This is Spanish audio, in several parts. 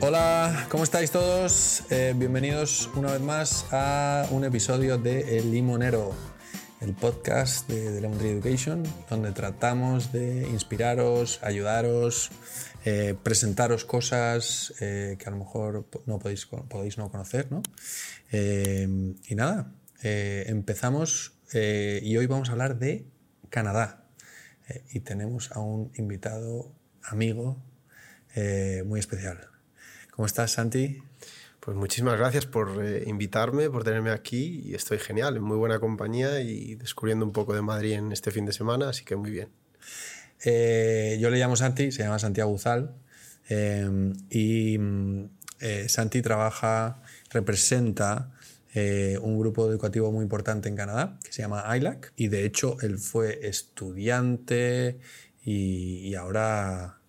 Hola, ¿cómo estáis todos? Eh, bienvenidos una vez más a un episodio de El Limonero, el podcast de, de Lemon Tree Education, donde tratamos de inspiraros, ayudaros, eh, presentaros cosas eh, que a lo mejor no podéis, podéis no conocer, ¿no? y nada, empezamos y hoy vamos a hablar de Canadá. y tenemos a un invitado amigo muy especial. ¿Cómo estás, Santi? Pues muchísimas gracias por eh, invitarme, por tenerme aquí y estoy genial, en muy buena compañía y descubriendo un poco de Madrid en este fin de semana, así que muy bien. Eh, yo le llamo Santi, se llama Santiago Uzal eh, y Santi trabaja, representa un grupo educativo muy importante en Canadá que se llama ILAC y de hecho él fue estudiante y, y ahora,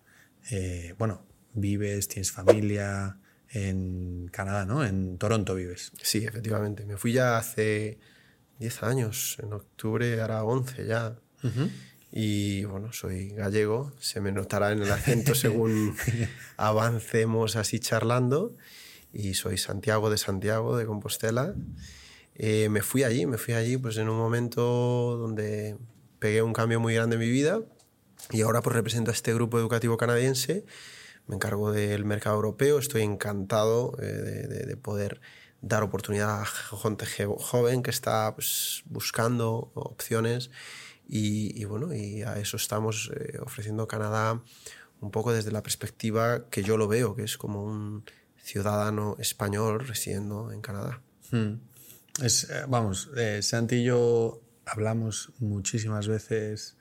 bueno, vives, tienes familia en Canadá, ¿no? En Toronto vives. Sí, efectivamente. Me fui ya hace 10 años, en octubre hará 11 ya. Y bueno, soy gallego, se me notará en el acento según avancemos así charlando. Y soy Santiago de Santiago, de Compostela. Eh, me fui allí, me fui allí pues en un momento donde pegué un cambio muy grande en mi vida y ahora pues represento a este grupo educativo canadiense me encargo del mercado europeo, estoy encantado eh, de, poder dar oportunidad a gente joven que está pues, buscando opciones y, bueno, y a eso estamos eh, ofreciendo Canadá un poco desde la perspectiva que yo lo veo, que es como un ciudadano español residiendo en Canadá. Hmm. Eh, vamos, Santi y yo hablamos muchísimas veces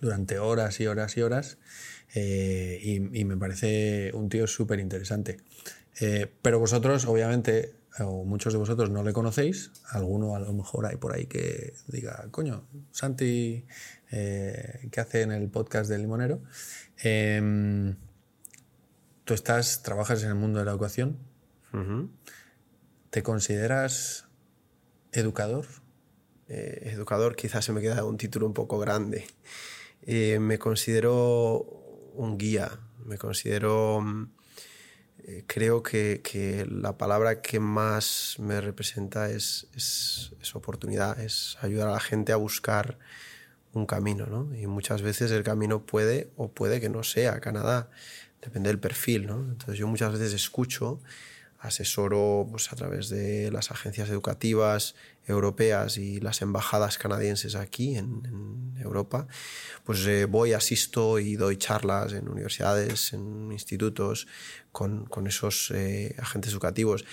durante horas y horas y horas eh, y, me parece un tío súper interesante. Eh, pero vosotros, obviamente, o muchos de vosotros no le conocéis, alguno a lo mejor hay por ahí que diga, coño, Santi, eh, ¿qué hace en el podcast del limonero? Em, tú estás, trabajas en el mundo de la educación. ¿Te consideras educador? educador quizás se me queda un título un poco grande. me considero un guía, me considero, mm, eh, creo que, la palabra que más me representa es, es, oportunidad, es ayudar a la gente a buscar un camino, ¿no? Y muchas veces el camino puede o puede que no sea Canadá, depende del perfil, ¿no? Entonces yo muchas veces escucho asesoro pues, a través de las agencias educativas europeas y las embajadas canadienses aquí en, Europa, pues eh, voy, asisto y doy charlas en universidades, en institutos con, con esos eh, agentes educativos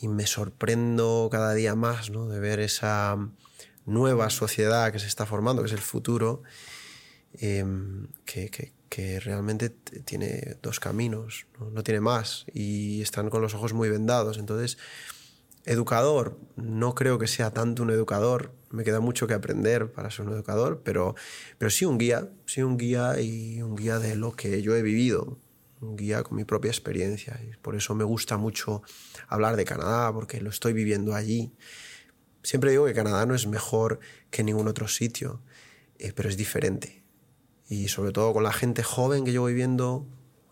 y me sorprendo cada día más ¿no? de ver esa nueva sociedad que se está formando, que es el futuro, em, que, que, que realmente tiene dos caminos, ¿no? tiene más, y están con los ojos muy vendados. Entonces, educador, no creo que sea tanto un educador, me queda mucho que aprender para ser un educador, pero, pero sí un guía, sí un guía y un guía de lo que yo he vivido, un guía con mi propia experiencia. Y por eso me gusta mucho hablar de Canadá, porque lo estoy viviendo allí. Siempre digo que Canadá no es mejor que ningún otro sitio, eh, pero es diferente y sobre todo con la gente joven que yo voy viendo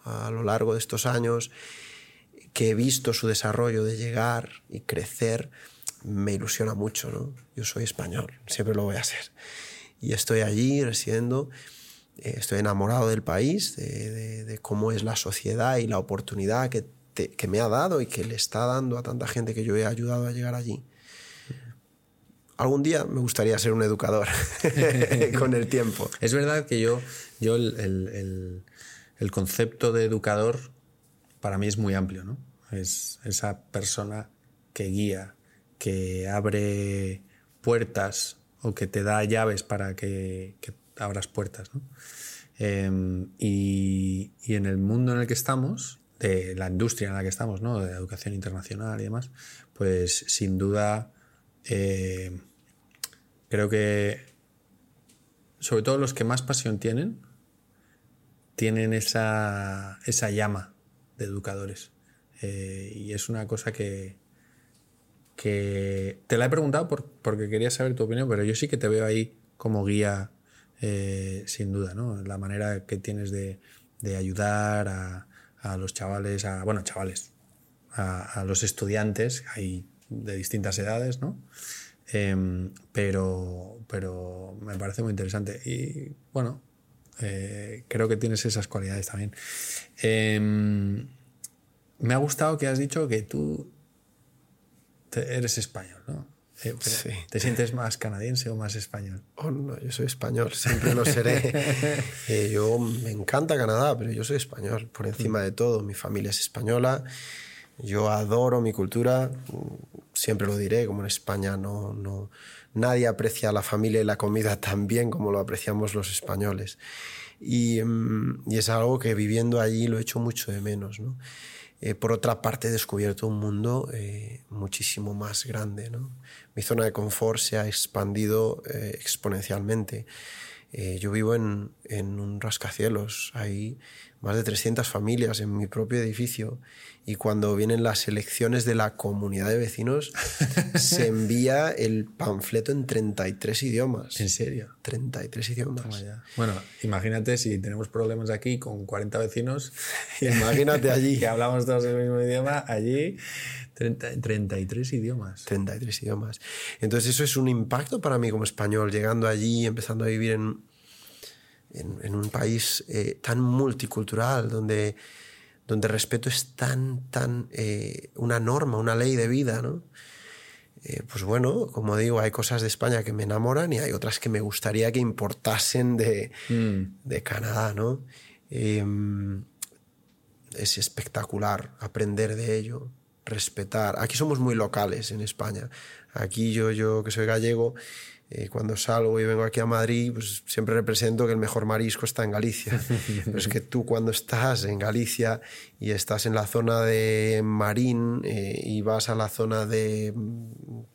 a lo largo de estos años, que he visto su desarrollo de llegar y crecer, me ilusiona mucho. ¿no? Yo soy español, siempre lo voy a ser. Y estoy allí residiendo, eh, estoy enamorado del país, de, cómo es la sociedad y la oportunidad que, que me ha dado y que le está dando a tanta gente que yo he ayudado a llegar allí algún día me gustaría ser un educador con el tiempo. Es verdad que yo, yo el, concepto de educador para mí es muy amplio, ¿no? Es esa persona que guía, que abre puertas o que te da llaves para que, abras puertas, ¿no? Em, y, en el mundo en el que estamos, de la industria en la que estamos, ¿no? de educación internacional y demás, pues sin duda eh, creo que sobre todo los que más pasión tienen, tienen esa, llama de educadores. Eh, y es una cosa que, que te la he preguntado porque quería saber tu opinión, pero yo sí que te veo ahí como guía, eh, sin duda, ¿no? La manera que tienes de, ayudar a, a los chavales, a, bueno, chavales, a, los estudiantes, hay de distintas edades, ¿no? Em, pero, pero me parece muy interesante. Y bueno, eh, creo que tienes esas cualidades también. Em, me ha gustado que has dicho que tú eres español, ¿no? Eh, ¿Te sientes más canadiense o más español? Oh, no, yo soy español, siempre lo seré. Eh, yo me encanta Canadá, pero yo soy español por encima de todo. Mi familia es española, yo adoro mi cultura, siempre lo diré, como en España no, no, nadie aprecia la familia y la comida tan bien como lo apreciamos los españoles. Y, mm, y es algo que viviendo allí lo echo mucho de menos. ¿no? Eh, por otra parte, he descubierto un mundo eh, muchísimo más grande. ¿no? Mi zona de confort se ha expandido eh, exponencialmente. yo vivo en, en, un rascacielos, hay más de 300 familias en mi propio edificio y cuando vienen las elecciones de la comunidad de vecinos se envía el panfleto en 33 idiomas. ¿En serio? 33 idiomas. Bueno, imagínate si tenemos problemas aquí con 40 vecinos. Imagínate allí. que hablamos todos el mismo idioma, allí 33 idiomas. 33 idiomas. Entonces eso es un impacto para mí como español, llegando allí, empezando a vivir en, en, un país eh, tan multicultural, donde donde el respeto es tan, tan eh, una norma, una ley de vida, ¿no? Eh, pues bueno, como digo, hay cosas de España que me enamoran y hay otras que me gustaría que importasen de, mm. de Canadá, ¿no? Em, es espectacular aprender de ello, respetar. Aquí somos muy locales en España. Aquí yo, yo que soy gallego, eh, cuando salgo y vengo aquí a Madrid, pues siempre represento que el mejor marisco está en Galicia. Pero es que tú cuando estás en Galicia y estás en la zona de Marín eh, y vas a la zona de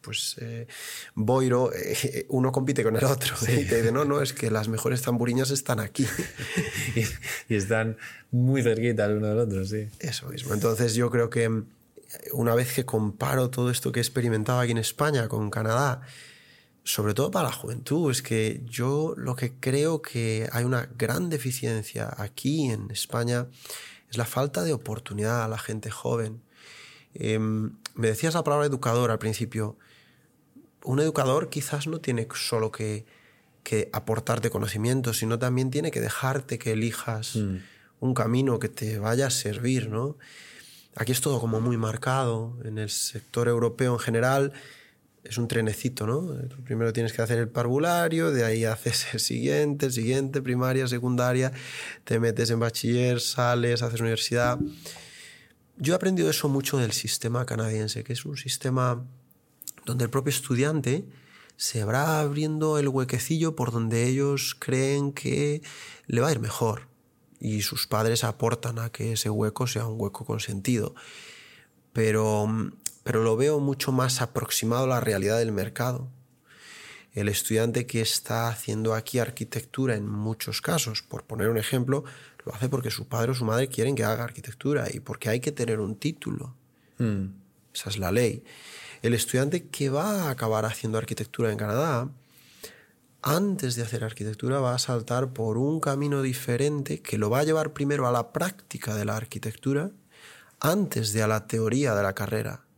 pues eh, Boiro, uno compite con el otro y te dice, no, no, es que las mejores tamburiñas están aquí. y, están muy cerquita el uno del otro, sí. Eso mismo. Entonces yo creo que una vez que comparo todo esto que he experimentado aquí en España con Canadá, sobre todo para la juventud, es que yo lo que creo que hay una gran deficiencia aquí en España es la falta de oportunidad a la gente joven. Em, me decías la palabra educador al principio. Un educador quizás no tiene solo que, que aportarte conocimiento, sino también tiene que dejarte que elijas mm. un camino que te vaya a servir, ¿no? Aquí es todo como muy marcado, en el sector europeo en general es un trenecito, ¿no? Primero tienes que hacer el parvulario, de ahí haces el siguiente, el siguiente, primaria, secundaria, te metes en bachiller, sales, haces universidad. Yo he aprendido eso mucho del sistema canadiense, que es un sistema donde el propio estudiante se va abriendo el huequecillo por donde ellos creen que le va a ir mejor y sus padres aportan a que ese hueco sea un hueco con sentido. Pero pero lo veo mucho más aproximado a la realidad del mercado. El estudiante que está haciendo aquí arquitectura en muchos casos, por poner un ejemplo, lo hace porque su padre o su madre quieren que haga arquitectura y porque hay que tener un título. Hmm. Esa es la ley. El estudiante que va a acabar haciendo arquitectura en Canadá, antes de hacer arquitectura va a saltar por un camino diferente que lo va a llevar primero a la práctica de la arquitectura antes de a la teoría de la carrera.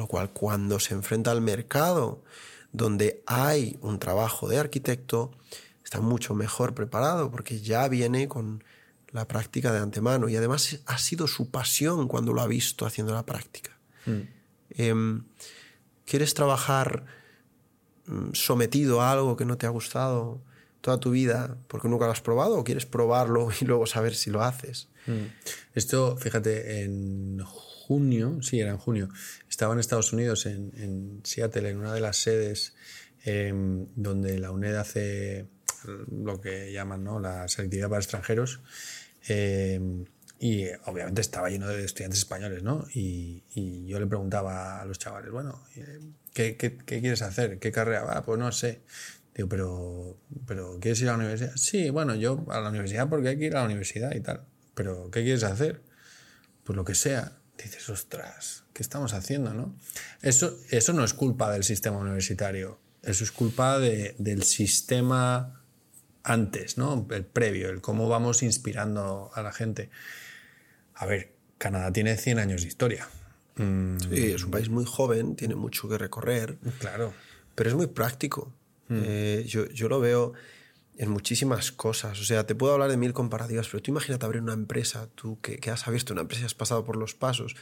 Con lo cual, cuando se enfrenta al mercado donde hay un trabajo de arquitecto, está mucho mejor preparado porque ya viene con la práctica de antemano y además ha sido su pasión cuando lo ha visto haciendo la práctica. Hmm. Em, ¿Quieres trabajar mm, sometido a algo que no te ha gustado toda tu vida porque nunca lo has probado o quieres probarlo y luego saber si lo haces? Hmm. Esto, fíjate, en junio, sí, era en junio, estaba en Estados Unidos, en, Seattle, en una de las sedes em, donde la UNED hace lo que llaman ¿no? la selectividad para extranjeros. Em, y obviamente estaba lleno de estudiantes españoles, ¿no? Y, yo le preguntaba a los chavales, bueno, ¿qué, quieres hacer? ¿Qué carrera va? Pues no sé. Digo, pero, pero ¿quieres ir a la universidad? Sí, bueno, yo a la universidad porque hay que ir a la universidad y tal. Pero ¿qué quieres hacer? Pues lo que sea dices, ostras, ¿qué estamos haciendo? No? Eso, eso no es culpa del sistema universitario, eso es culpa del sistema antes, ¿no? el previo, el cómo vamos inspirando a la gente. A ver, Canadá tiene 100 años de historia. Mm, Sí, es un país muy joven, tiene mucho que recorrer, claro. pero es muy práctico. Eh, yo, yo lo veo en muchísimas cosas. O sea, te puedo hablar de mil comparativas, pero tú imagínate abrir una empresa, tú que, que has abierto una empresa y has pasado por los pasos.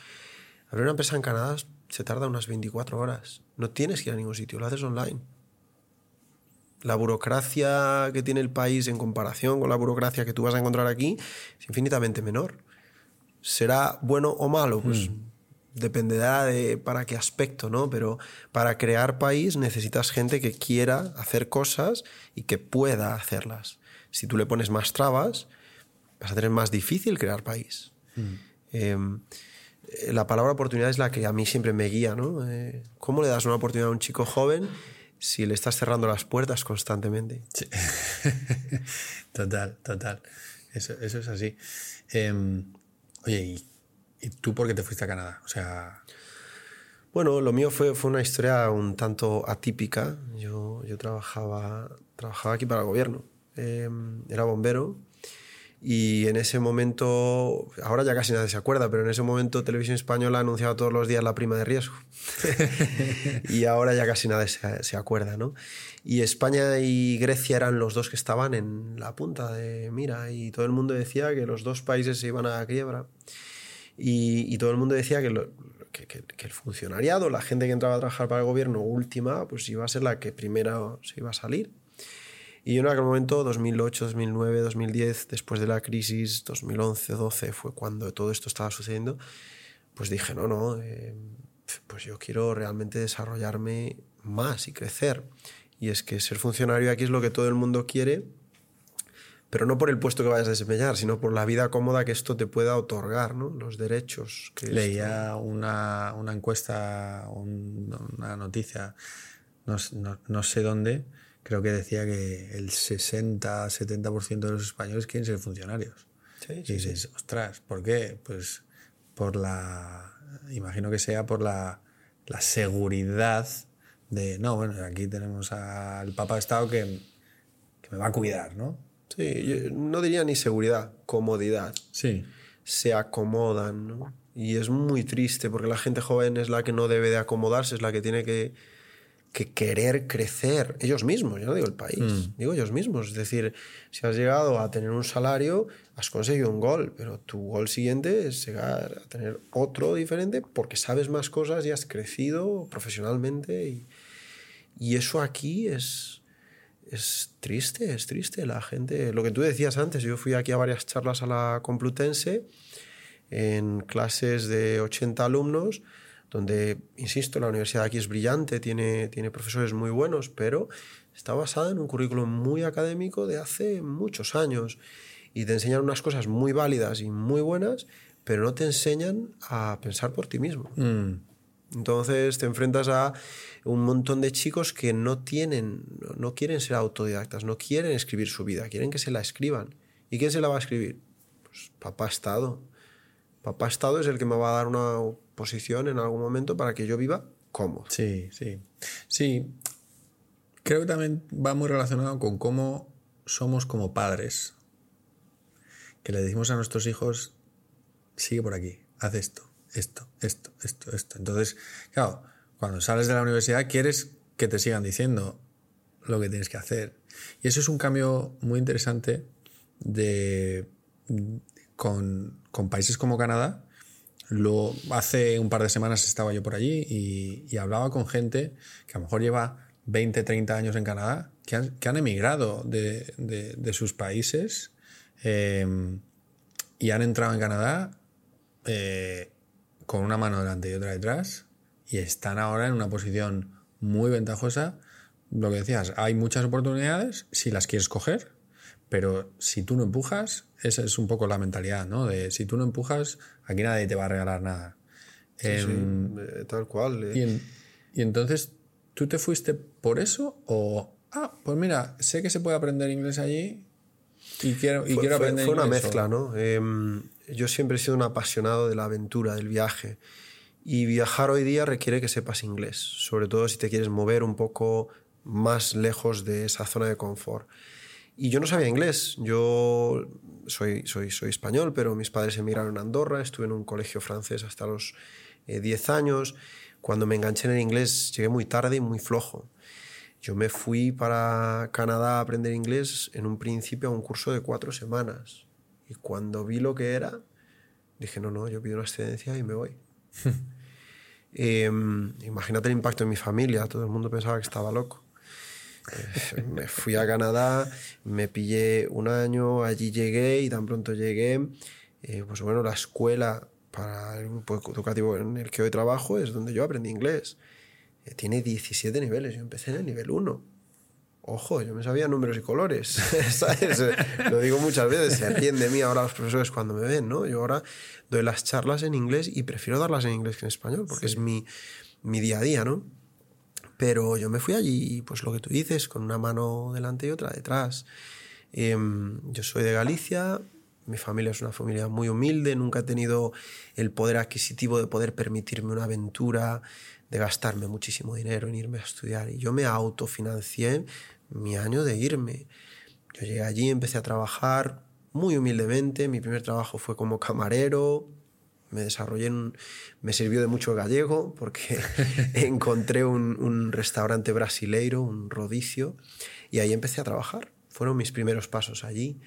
Abrir una empresa en Canadá se tarda unas 24 horas. No tienes que ir a ningún sitio, lo haces online. La burocracia que tiene el país en comparación con la burocracia que tú vas a encontrar aquí es infinitamente menor. ¿Será bueno o malo? Pues dependerá de para qué aspecto, ¿no? Pero para crear país necesitas gente que quiera hacer cosas y que pueda hacerlas. Si tú le pones más trabas, vas a tener más difícil crear país. Eh, eh, la palabra oportunidad es la que a mí siempre me guía, ¿no? Eh, ¿Cómo le das una oportunidad a un chico joven si le estás cerrando las puertas constantemente? Sí. total, total. Eso, eso es así. Em, oye, ¿y, y tú por qué te fuiste a Canadá? O sea, Bueno, lo mío fue, fue una historia un tanto atípica. Yo, yo trabajaba, trabajaba aquí para el gobierno. Eh, era bombero y en ese momento, ahora ya casi nadie se acuerda, pero en ese momento Televisión Española anunciaba todos los días la prima de riesgo. y ahora ya casi nadie se, se acuerda, ¿no? Y España y Grecia eran los dos que estaban en la punta de mira y todo el mundo decía que los dos países se iban a quiebra. Y, todo el mundo decía que el funcionariado, la gente que entraba a trabajar para el gobierno última, pues iba a ser la que primero se iba a salir. Y yo en aquel momento, 2008, 2009, 2010, después de la crisis, 2011, 12, fue cuando todo esto estaba sucediendo, pues dije, no, no, eh, pues yo quiero realmente desarrollarme más y crecer. Y es que ser funcionario aquí es lo que todo el mundo quiere, pero no por el puesto que vayas a desempeñar, sino por la vida cómoda que esto te pueda otorgar, ¿no? Los derechos que esto- leía una, una encuesta, un- una noticia, no, no- no sé dónde, creo que decía que el 60-70% de los españoles quieren ser funcionarios. Sí, Y sí, sí. dices, ostras, ¿por qué? Pues por la. Imagino que sea por la, la seguridad de. No, bueno, aquí tenemos al Papa de Estado que, que me va a cuidar, ¿no? Sí, no diría ni seguridad, comodidad. Sí. se acomodan, ¿no? Y es muy triste porque la gente joven es la que no debe de acomodarse, es la que tiene que, que querer crecer ellos mismos, yo no digo el país, digo ellos mismos. Es decir, si has llegado a tener un salario, has conseguido un gol, pero tu gol siguiente es llegar a tener otro diferente porque sabes más cosas y has crecido profesionalmente. Y, y eso aquí es, es triste, es triste. La gente, lo que tú decías antes, yo fui aquí a varias charlas a la Complutense en clases de 80 alumnos, donde, insisto, la universidad aquí es brillante, tiene, tiene profesores muy buenos, pero está basada en un currículum muy académico de hace muchos años y te enseñan unas cosas muy válidas y muy buenas, pero no te enseñan a pensar por ti mismo. Mm, Entonces te enfrentas a un montón de chicos que no tienen, no- quieren ser autodidactas, no quieren escribir su vida, quieren que se la escriban. ¿Y quién se la va a escribir? Pues papá Estado. Papá Estado es el que me va a dar una posición en algún momento para que yo viva cómodo. Sí, sí. Sí. Creo que también va muy relacionado con cómo somos como padres. Que le decimos a nuestros hijos, sigue por aquí, haz esto, esto, esto, esto, esto. Entonces, claro, cuando sales de la universidad quieres que te sigan diciendo lo que tienes que hacer. Y eso es un cambio muy interesante de, con, con países como Canadá. Lo, hace un par de semanas estaba yo por allí y, hablaba con gente que a lo mejor lleva 20, 30 años en Canadá, que han, que han emigrado de, de- de sus países eh, y han entrado en Canadá eh, con una mano delante y otra detrás y están ahora en una posición muy ventajosa. Lo que decías, hay muchas oportunidades si las quieres coger, pero si tú no empujas, esa es un poco la mentalidad, ¿no? De si tú no empujas, aquí nadie te va a regalar nada. Em, Eh, tal cual. eh. y, en- y entonces, ¿tú te fuiste por eso? O, ah, pues mira, sé que se puede aprender inglés allí y quiero, y Fue- quiero fue- aprender fue una mezcla, ¿no? Em, yo siempre he sido un apasionado de la aventura, del viaje. Y viajar hoy día requiere que sepas inglés, sobre todo si te quieres mover un poco más lejos de esa zona de confort. Y yo no sabía inglés. Yo soy, soy, soy español, pero mis padres emigraron a Andorra, estuve en un colegio francés hasta los 10 años. Cuando me enganché en el inglés llegué muy tarde y muy flojo. Yo me fui para Canadá a aprender inglés en un principio a un curso de cuatro semanas. Y cuando vi lo que era, dije, no, no, yo pido una excedencia y me voy. Em, imagínate el impacto en mi familia, todo el mundo pensaba que estaba loco. Eh, me fui a Canadá, me pillé un año, allí llegué y tan pronto llegué, eh, pues bueno, la escuela para el grupo educativo en el que hoy trabajo es donde yo aprendí inglés. Eh, tiene 17 niveles, yo empecé en el nivel 1. Ojo, yo me sabía números y colores, ¿sabes? Lo digo muchas veces, se ríen de mí ahora los profesores cuando me ven, ¿no? Yo ahora doy las charlas en inglés y prefiero darlas en inglés que en español, porque es mi, mi día a día, ¿no? Pero yo me fui allí, pues lo que tú dices, con una mano delante y otra detrás. Em, yo soy de Galicia, mi familia es una familia muy humilde, nunca he tenido el poder adquisitivo de poder permitirme una aventura, de gastarme muchísimo dinero en irme a estudiar. Y yo me autofinancié mi año de irme. Yo llegué allí, empecé a trabajar muy humildemente. Mi primer trabajo fue como camarero. Me desarrollé, me sirvió de mucho gallego porque encontré un, restaurante brasileiro, un rodicio, y ahí empecé a trabajar. Fueron mis primeros pasos allí.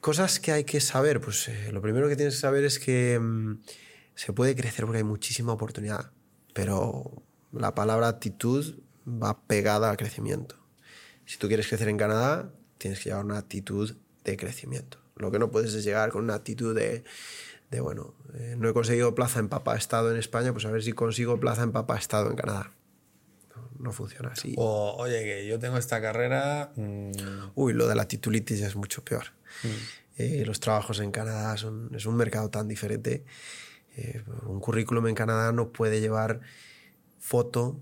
Cosas que hay que saber, pues eh, lo primero que tienes que saber es que mmm, se puede crecer porque hay muchísima oportunidad, pero la palabra actitud va pegada al crecimiento. Si tú quieres crecer en Canadá, tienes que llevar una actitud de crecimiento. Lo que no puedes es llegar con una actitud de, de bueno, eh, no he conseguido plaza en Papa Estado en España, pues a ver si consigo plaza en Papa Estado en Canadá. No, no funciona así. O, oye, que yo tengo esta carrera. Mmm... Uy, lo de la titulitis es mucho peor. Mm. Eh, los trabajos en Canadá son, es un mercado tan diferente. Un currículum en Canadá no puede llevar foto,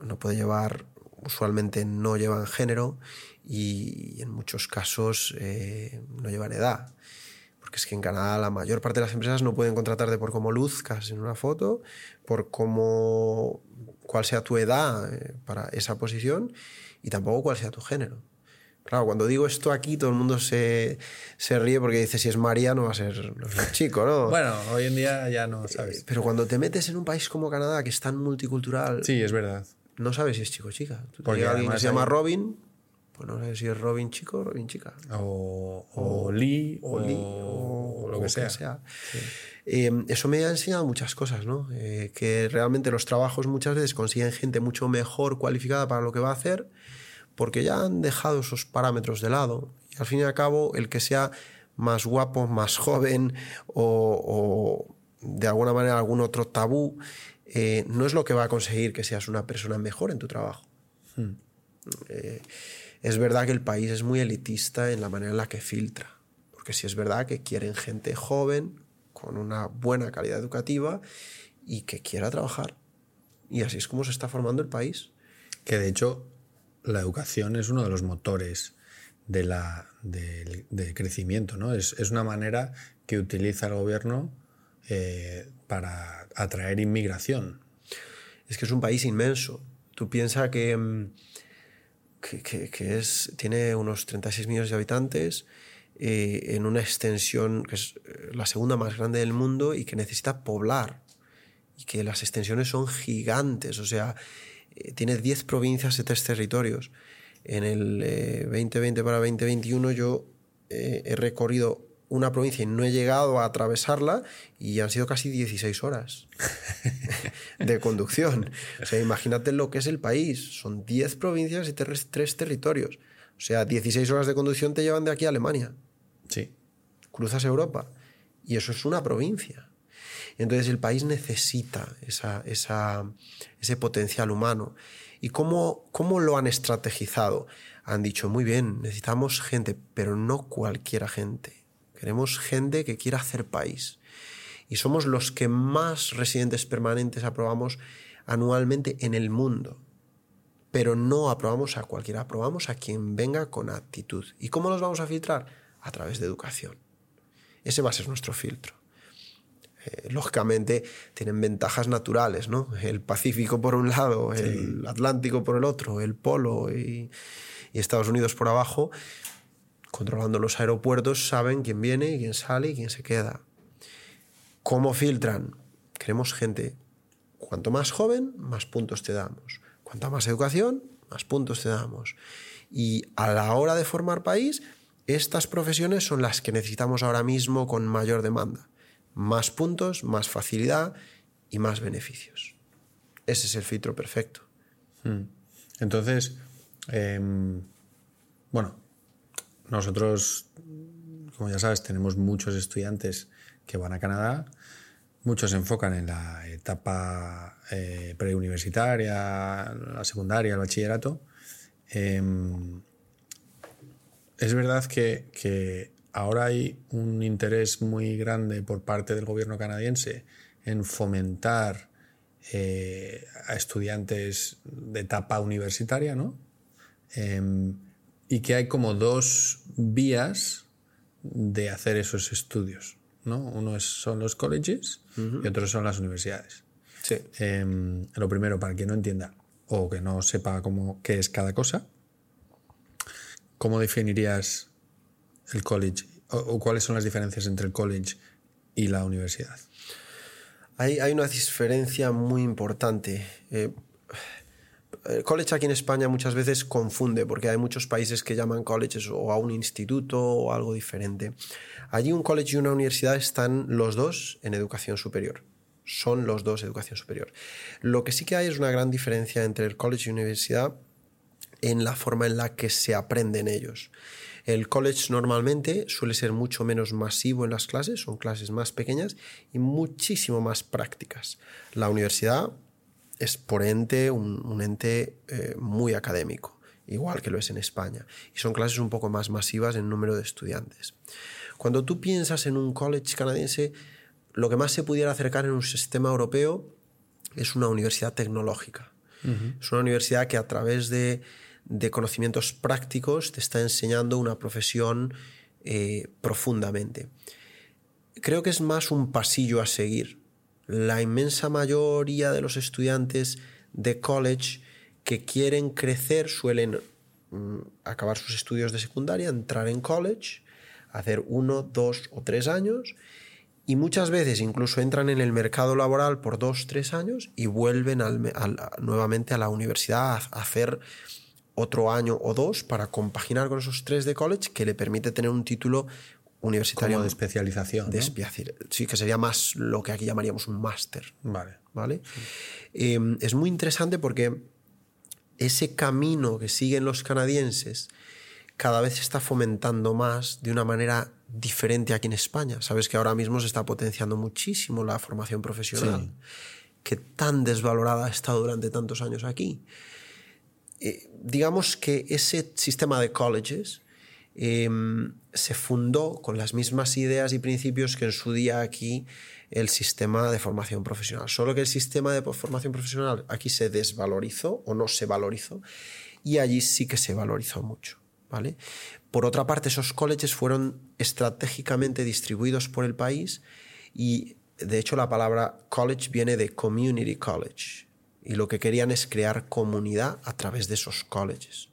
no puede llevar usualmente no llevan género y, en muchos casos eh, no llevan edad. Porque es que en Canadá la mayor parte de las empresas no pueden contratarte por cómo luzcas en una foto, por cómo, cuál sea tu edad eh, para esa posición y tampoco cuál sea tu género. Claro, cuando digo esto aquí, todo el mundo se, se, ríe porque dice si es María no va a ser, no es un chico, ¿no? bueno, hoy en día ya no sabes. Eh, pero cuando te metes en un país como Canadá, que es tan multicultural. Sí, es verdad no sabes si es chico o chica. Tú Porque alguien que se llama Robin, pues no sabes si es Robin chico o Robin chica. O, o, o Lee, o, Lee, o, lo que sea. Que sea. Sí. Eh, eso me ha enseñado muchas cosas, ¿no? Eh, que realmente los trabajos muchas veces consiguen gente mucho mejor cualificada para lo que va a hacer, porque ya han dejado esos parámetros de lado. Y al fin y al cabo, el que sea más guapo, más joven o, o de alguna manera algún otro tabú, eh, no es lo que va a conseguir que seas una persona mejor en tu trabajo. Hmm. Eh, es verdad que el país es muy elitista en la manera en la que filtra, porque sí es verdad que quieren gente joven, con una buena calidad educativa y que quiera trabajar. Y así es como se está formando el país. Que de hecho la educación es uno de los motores de crecimiento, ¿no? Es, una manera que utiliza el gobierno eh, para atraer inmigración. Es que es un país inmenso. Tú piensas que, mm, tiene unos 36 millones de habitantes eh, en una extensión que es eh, la segunda más grande del mundo y que necesita poblar. Y que las extensiones son gigantes. O sea, eh, tiene 10 provincias y 3 territorios. En el eh, 2020 para 2021 yo eh, he recorrido una provincia y no he llegado a atravesarla y han sido casi 16 horas de conducción. O sea, imagínate lo que es el país. Son 10 provincias y 3 territorios. O sea, 16 horas de conducción te llevan de aquí a Alemania. Sí. Cruzas Europa. Y eso es una provincia. Entonces el país necesita esa, esa, ese potencial humano. ¿Y cómo, cómo lo han estrategizado? Han dicho, muy bien, necesitamos gente, pero no cualquiera gente Queremos gente que quiera hacer país. Y somos los que más residentes permanentes aprobamos anualmente en el mundo. Pero no aprobamos a cualquiera, aprobamos a quien venga con actitud. ¿Y cómo los vamos a filtrar? A través de educación. Ese va a ser nuestro filtro. Eh, lógicamente tienen ventajas naturales, ¿no? El Pacífico por un lado, sí. el Atlántico por el otro, el Polo y, y Estados Unidos por abajo, controlando los aeropuertos, saben quién viene, quién sale y quién se queda. ¿Cómo filtran? Queremos gente. Cuanto más joven, más puntos te damos. Cuanta más educación, más puntos te damos. Y a la hora de formar país, estas profesiones son las que necesitamos ahora mismo con mayor demanda. Más puntos, más facilidad y más beneficios. Ese es el filtro perfecto. Hmm. Entonces, em, bueno, nosotros, como ya sabes, tenemos muchos estudiantes que van a Canadá, muchos se enfocan en la etapa eh, preuniversitaria, la secundaria, el bachillerato. Em, es verdad que, ahora hay un interés muy grande por parte del gobierno canadiense en fomentar eh, a estudiantes de etapa universitaria, ¿no? Em, y que hay como dos vías de hacer esos estudios. ¿no? Uno son los colleges y otros son las universidades. Sí. Em, lo primero, para quien no entienda o que no sepa cómo, qué es cada cosa, ¿cómo definirías el college o, cuáles son las diferencias entre el college y la universidad? Hay, una diferencia muy importante. Eh, el college aquí en España muchas veces confunde porque hay muchos países que llaman colleges o a un instituto o algo diferente. Allí un college y una universidad están los dos en educación superior. Son los dos educación superior. Lo que sí que hay es una gran diferencia entre el college y universidad en la forma en la que se aprenden ellos. El college normalmente suele ser mucho menos masivo en las clases, son clases más pequeñas y muchísimo más prácticas. La universidad es por ente un, ente eh, muy académico, igual que lo es en España. Y son clases un poco más masivas en número de estudiantes. Cuando tú piensas en un college canadiense, lo que más se pudiera acercar en un sistema europeo es una universidad tecnológica. Es una universidad que a través de, conocimientos prácticos te está enseñando una profesión eh, profundamente. Creo que es más un pasillo a seguir la inmensa mayoría de los estudiantes de college que quieren crecer suelen mm, acabar sus estudios de secundaria, entrar en college, hacer uno, dos o tres años y muchas veces incluso entran en el mercado laboral por dos, tres años y vuelven nuevamente a la universidad a hacer otro año o dos para compaginar con esos tres de college que le permite tener un título universitario. de especialización. De Sí, que sería más lo que aquí llamaríamos un máster. Vale. ¿Vale? Em, es muy interesante porque ese camino que siguen los canadienses cada vez se está fomentando más de una manera diferente aquí en España. Sabes que ahora mismo se está potenciando muchísimo la formación profesional, que tan desvalorada ha estado durante tantos años aquí. Eh, digamos que ese sistema de colleges Em, se fundó con las mismas ideas y principios que en su día aquí el sistema de formación profesional. Solo que el sistema de formación profesional aquí se desvalorizó o no se valorizó y allí sí que se valorizó mucho. ¿vale? Por otra parte, esos colleges fueron estratégicamente distribuidos por el país y de hecho la palabra college viene de community college y lo que querían es crear comunidad a través de esos colleges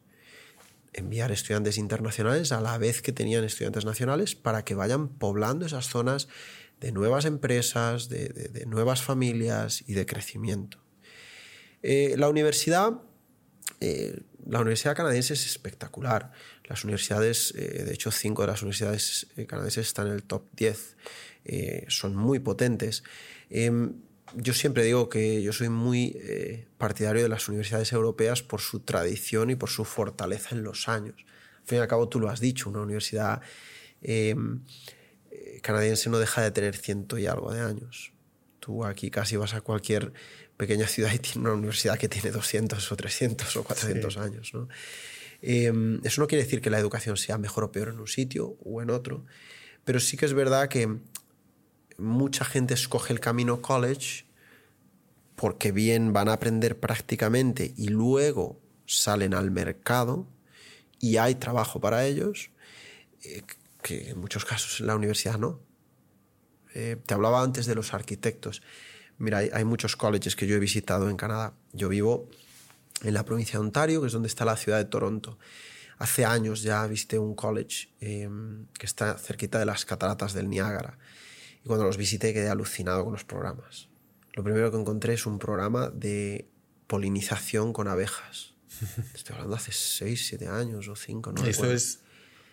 enviar estudiantes internacionales a la vez que tenían estudiantes nacionales para que vayan poblando esas zonas de nuevas empresas, de, nuevas familias y de crecimiento. Eh, la universidad, eh, la universidad canadiense es espectacular. Las universidades, eh, de hecho, cinco de las universidades canadienses están en el top 10. son muy potentes. Yo siempre digo que yo soy muy eh, partidario de las universidades europeas por su tradición y por su fortaleza en los años. Al fin y al cabo, tú lo has dicho, una universidad em, eh, canadiense no deja de tener ciento y algo de años. Tú aquí casi vas a cualquier pequeña ciudad y tiene una universidad que tiene 200 o 300 o 400 años. Em, eso no quiere decir que la educación sea mejor o peor en un sitio o en otro, pero sí que es verdad que mucha gente escoge el camino college porque bien van a aprender prácticamente y luego salen al mercado y hay trabajo para ellos, eh, que en muchos casos en la universidad no. Eh, te hablaba antes de los arquitectos. Mira, hay, muchos colleges que yo he visitado en Canadá. Yo vivo en la provincia de Ontario, que es donde está la ciudad de Toronto. hace años ya visité un college em, que está cerquita de las cataratas del Niágara. Y cuando los visité quedé alucinado con los programas. Lo primero que encontré es un programa de polinización con abejas. Estoy hablando hace 6, 7 años o 5, ¿no? Eso es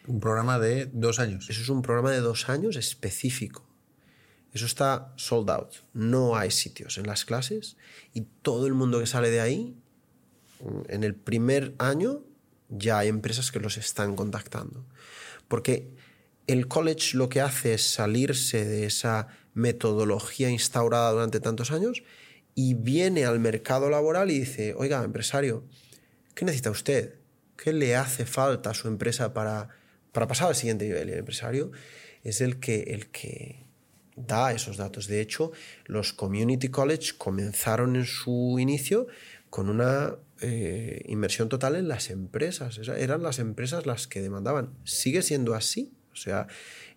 un programa de dos años. Eso es un programa de dos años específico. Eso está sold out. No hay sitios en las clases y todo el mundo que sale de ahí, en el primer año, ya hay empresas que los están contactando. Porque el college lo que hace es salirse de esa metodología instaurada durante tantos años y viene al mercado laboral y dice, oiga, empresario, ¿qué necesita usted? ¿Qué le hace falta a su empresa para, para pasar al siguiente nivel? Y el empresario es el que, el que da esos datos. De hecho, los community college comenzaron en su inicio con una eh, inversión total en las empresas. Eran las empresas las que demandaban. Sigue siendo así. O sea,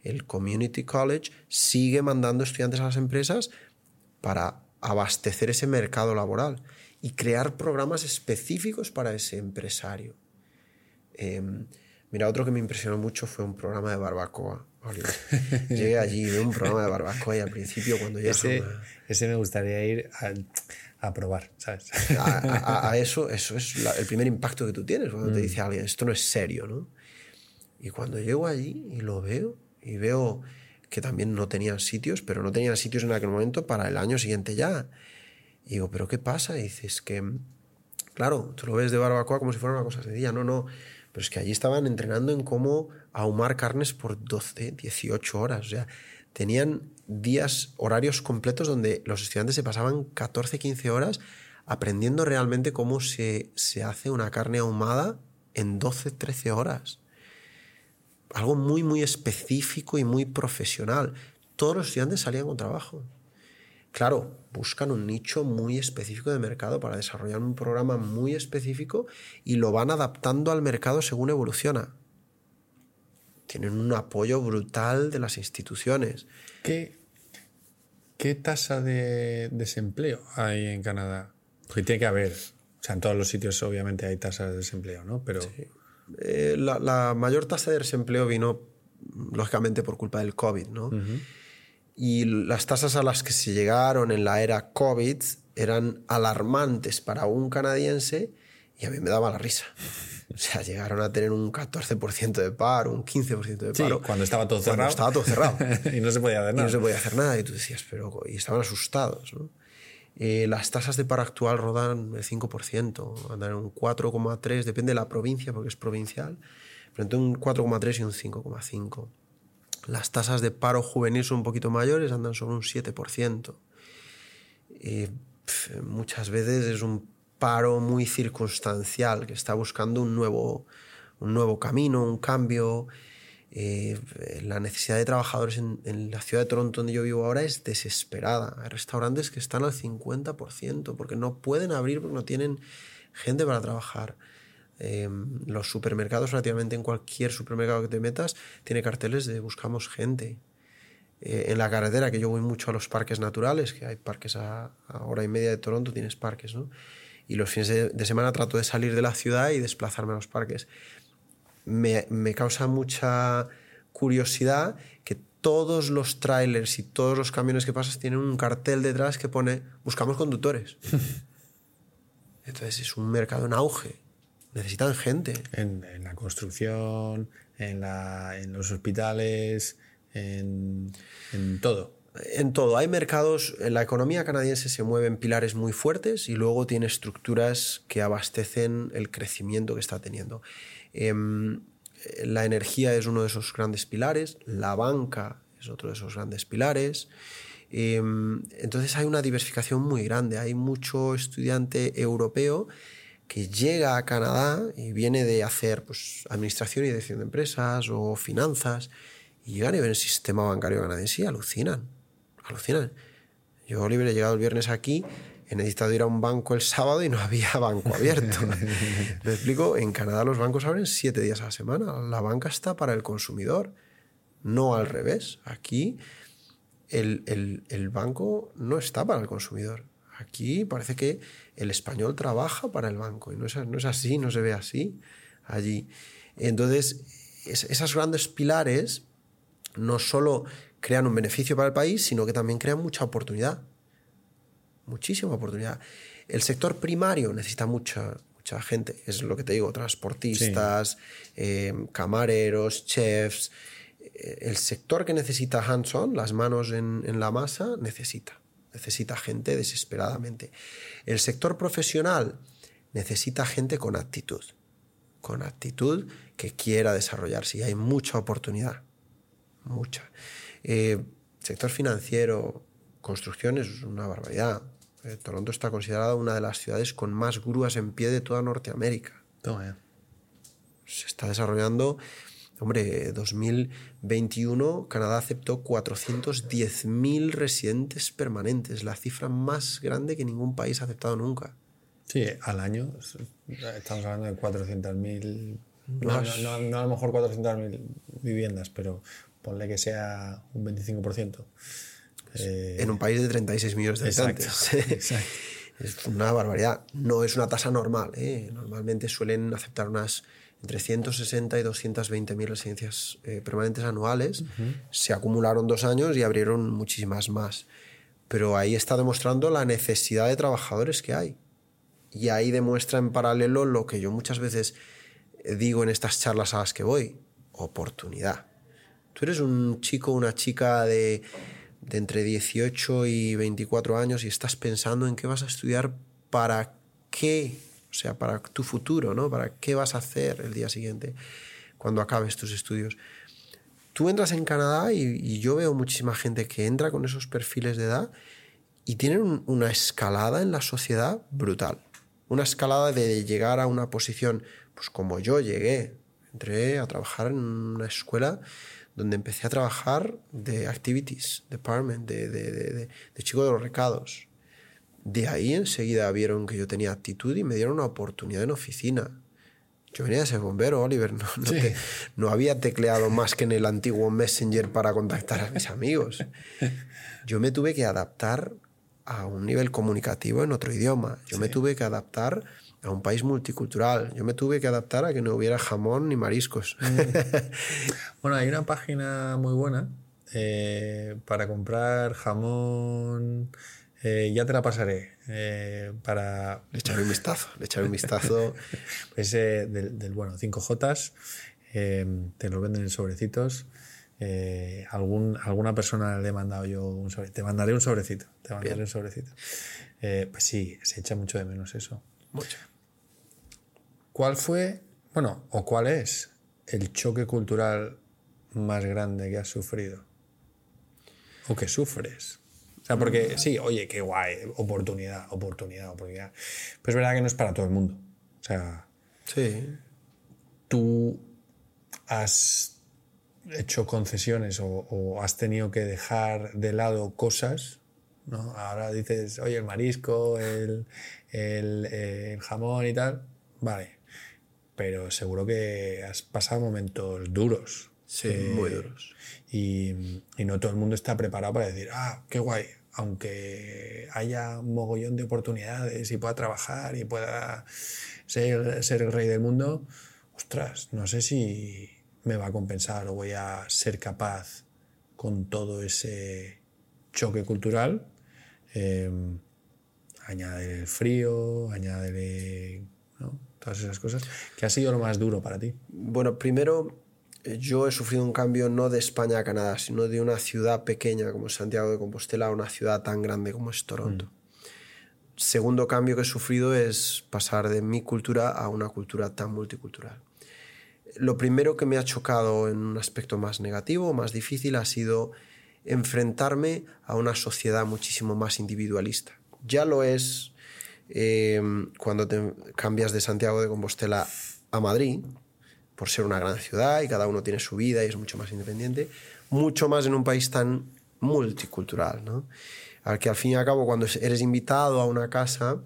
el community college sigue mandando estudiantes a las empresas para abastecer ese mercado laboral y crear programas específicos para ese empresario. Em, mira, otro que me impresionó mucho fue un programa de barbacoa. Llegué allí, de un programa de barbacoa y al principio cuando ya... Ese, ese me gustaría ir a, a probar, ¿sabes? A, eso, eso es el primer impacto que tú tienes cuando te mm. dice alguien, esto no es serio, ¿no? Y cuando llego allí y lo veo, y veo que también no tenían sitios, pero no tenían sitios en aquel momento para el año siguiente ya. Y digo, ¿pero qué pasa? Y dices que, claro, tú lo ves de barbacoa como si fuera una cosa sencilla. No, no. Pero es que allí estaban entrenando en cómo ahumar carnes por 12, 18 horas. O sea, tenían días, horarios completos donde los estudiantes se pasaban 14, 15 horas aprendiendo realmente cómo se, se hace una carne ahumada en 12, 13 horas. Algo muy, muy específico y muy profesional. Todos los estudiantes salían con trabajo. Claro, buscan un nicho muy específico de mercado para desarrollar un programa muy específico y lo van adaptando al mercado según evoluciona. Tienen un apoyo brutal de las instituciones. ¿Qué, qué tasa de desempleo hay en Canadá? Porque tiene que haber. O sea, en todos los sitios obviamente hay tasas de desempleo, ¿no? Pero... Eh, la, mayor tasa de desempleo vino, lógicamente, por culpa del COVID, ¿no? Y las tasas a las que se llegaron en la era COVID eran alarmantes para un canadiense y a mí me daba la risa. O sea, llegaron a tener un 14% de paro, un 15% de paro. Sí, cuando estaba todo cerrado. estaba todo cerrado. y no se podía hacer nada. Y no se podía hacer nada. Y tú decías, pero. Y estaban asustados, ¿no? Eh, las tasas de paro actual rodan el 5%, andan en un 4,3%, depende de la provincia, porque es provincial, pero entre un 4,3 y un 5,5%. Las tasas de paro juvenil son un poquito mayores, andan sobre un 7%. Eh, muchas veces es un paro muy circunstancial, que está buscando un nuevo, un nuevo camino, un cambio. Eh, la necesidad de trabajadores en, la ciudad de Toronto, donde yo vivo ahora, es desesperada. Hay restaurantes que están al 50% porque no pueden abrir porque no tienen gente para trabajar. Em, los supermercados, relativamente en cualquier supermercado que te metas, tiene carteles de buscamos gente. Eh, en la carretera, que yo voy mucho a los parques naturales, que hay parques a, hora y media de Toronto, tienes parques, ¿no? Y los fines de, semana trato de salir de la ciudad y desplazarme a los parques. Me, me causa mucha curiosidad que todos los trailers y todos los camiones que pasas tienen un cartel detrás que pone buscamos conductores. Entonces es un mercado en auge necesitan gente. En, la construcción, en, la, en los hospitales, en, en, todo. En todo. Hay mercados, en la economía canadiense se mueven pilares muy fuertes y luego tiene estructuras que abastecen el crecimiento que está teniendo. Em, la energía es uno de esos grandes pilares, la banca es otro de esos grandes pilares. Em, entonces hay una diversificación muy grande, hay mucho estudiante europeo que llega a Canadá y viene de hacer pues, administración y dirección de empresas o finanzas y llegan y ven el sistema bancario canadiense y alucinan. Alucinan. Yo, Oliver, he llegado el viernes aquí, he necesitado ir a un banco el sábado y no había banco abierto. Me explico, en Canadá los bancos abren siete días a la semana. La banca está para el consumidor, no al revés. Aquí el, el, el banco no está para el consumidor. Aquí parece que el español trabaja para el banco y no es, no es así, no se ve así allí. Entonces, esas grandes pilares no solo crean un beneficio para el país, sino que también crean mucha oportunidad. Muchísima oportunidad. El sector primario necesita mucha, mucha gente, es lo que te digo, transportistas, eh, camareros, chefs. El sector que necesita hands-on, las manos en, en la masa, necesita. Necesita gente desesperadamente. El sector profesional necesita gente con actitud. Con actitud que quiera desarrollarse. Y hay mucha oportunidad. Mucha. Eh, sector financiero, construcción es una barbaridad. Eh, Toronto está considerada una de las ciudades con más grúas en pie de toda Norteamérica. Se está desarrollando. Hombre, 2021 Canadá aceptó 410.000 residentes permanentes, la cifra más grande que ningún país ha aceptado nunca. Sí, al año estamos hablando de 400.000, no, no, no, a lo mejor 400.000 viviendas, pero ponle que sea un 25%. Eh, en un país de 36 millones de habitantes. es una barbaridad. No es una tasa normal. ¿eh? Normalmente suelen aceptar unas entre 160 y 220 mil residencias eh, permanentes anuales. Se acumularon dos años y abrieron muchísimas más. Pero ahí está demostrando la necesidad de trabajadores que hay. Y ahí demuestra en paralelo lo que yo muchas veces digo en estas charlas a las que voy, oportunidad. Tú eres un chico, una chica de, entre 18 y 24 años y estás pensando en qué vas a estudiar para qué, o sea, para tu futuro, ¿no? Para qué vas a hacer el día siguiente cuando acabes tus estudios. Tú entras en Canadá y, yo veo muchísima gente que entra con esos perfiles de edad y tienen una escalada en la sociedad brutal. Una escalada de llegar a una posición, pues como yo llegué, entré a trabajar en una escuela donde empecé a trabajar de activities department, de, de, de, de, chico de los recados. De ahí enseguida vieron que yo tenía actitud y me dieron una oportunidad en oficina. Yo venía de ser bombero, Oliver. No, no, no, había tecleado más que en el antiguo Messenger para contactar a mis amigos. Yo me tuve que adaptar a un nivel comunicativo en otro idioma. Yo me tuve que adaptar a un país multicultural. Yo me tuve que adaptar a que no hubiera jamón ni mariscos. Mm. bueno, hay una página muy buena eh, para comprar jamón. Eh, ya te la pasaré. Eh, para... Le echaré un vistazo. Le echaré un vistazo. pues del, del, bueno, 5J. te lo venden en sobrecitos. algún, alguna persona le he mandado yo un sobrecito. Te mandaré un sobrecito. Te mandaré un sobrecito. pues sí, se echa mucho de menos eso. Mucho. ¿Cuál fue, bueno, o cuál es el choque cultural más grande que has sufrido? ¿O que sufres? O sea, porque sí, oye, qué guay, oportunidad, oportunidad, oportunidad. Pero es verdad que no es para todo el mundo. O sea, sí. tú has hecho concesiones o, has tenido que dejar de lado cosas, ¿no? Ahora dices, oye, el marisco, el, el jamón y tal. Vale, pero seguro que has pasado momentos duros. Sí, eh, muy duros. Y, y, no todo el mundo está preparado para decir, ah, qué guay, aunque haya un mogollón de oportunidades y pueda trabajar y pueda ser, ser el rey del mundo, ostras, no sé si me va a compensar o voy a ser capaz con todo ese choque cultural. Eh, añadir el frío, añadir ¿no? Todas esas cosas. ¿Qué ha sido lo más duro para ti? Bueno, primero eh, yo he sufrido un cambio no de España a Canadá, sino de una ciudad pequeña como Santiago de Compostela a una ciudad tan grande como es Toronto. Mm. Segundo cambio que he sufrido es pasar de mi cultura a una cultura tan multicultural. Lo primero que me ha chocado en un aspecto más negativo, más difícil, ha sido enfrentarme a una sociedad muchísimo más individualista. Ya lo es Em, cuando te cambias de Santiago de Compostela a Madrid, por ser una gran ciudad y cada uno tiene su vida y es mucho más independiente, mucho más en un país tan multicultural, ¿no? Al que al fin y al cabo cuando eres invitado a una casa,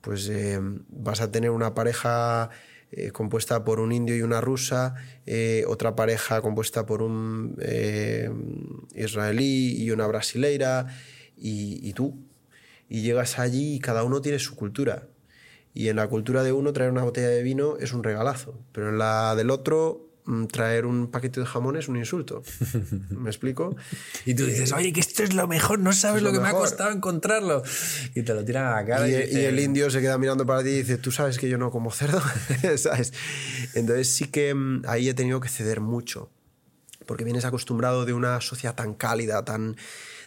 pues em, vas a tener una pareja eh, compuesta por un indio y una rusa, eh, otra pareja compuesta por un israelí y una brasileira, y tú, y llegas allí y cada uno tiene su cultura. Y en la cultura de uno traer una botella de vino es un regalazo, pero en la del otro mm, traer un paquete de jamón es un insulto. ¿Me explico? Y tú dices, oye, que esto es lo mejor, no sabes lo, lo que me ha costado encontrarlo. Y te lo tiran a la cara. Y, Y, y dices, el indio se queda mirando para ti y dice, tú sabes que yo no como cerdo, ¿sabes? Entonces sí que mm, ahí he tenido que ceder mucho, porque vienes acostumbrado de una sociedad tan cálida, tan,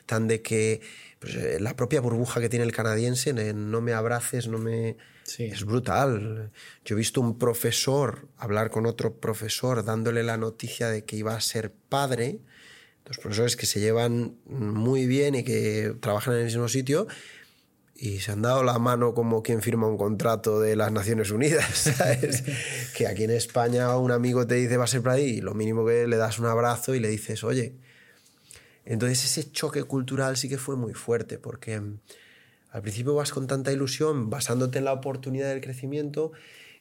tan de que pues, eh, la propia burbuja que tiene el canadiense, no me abraces, no me... Sí. Es brutal. Yo he visto un profesor hablar con otro profesor dándole la noticia de que iba a ser padre, los profesores que se llevan muy bien y que trabajan en el mismo sitio, y se han dado la mano como quien firma un contrato de las Naciones Unidas, ¿sabes? que aquí en España un amigo te dice va a ser para ti y lo mínimo que le das un abrazo y le dices, oye. Entonces ese choque cultural sí que fue muy fuerte porque mm, al principio vas con tanta ilusión, basándote en la oportunidad del crecimiento,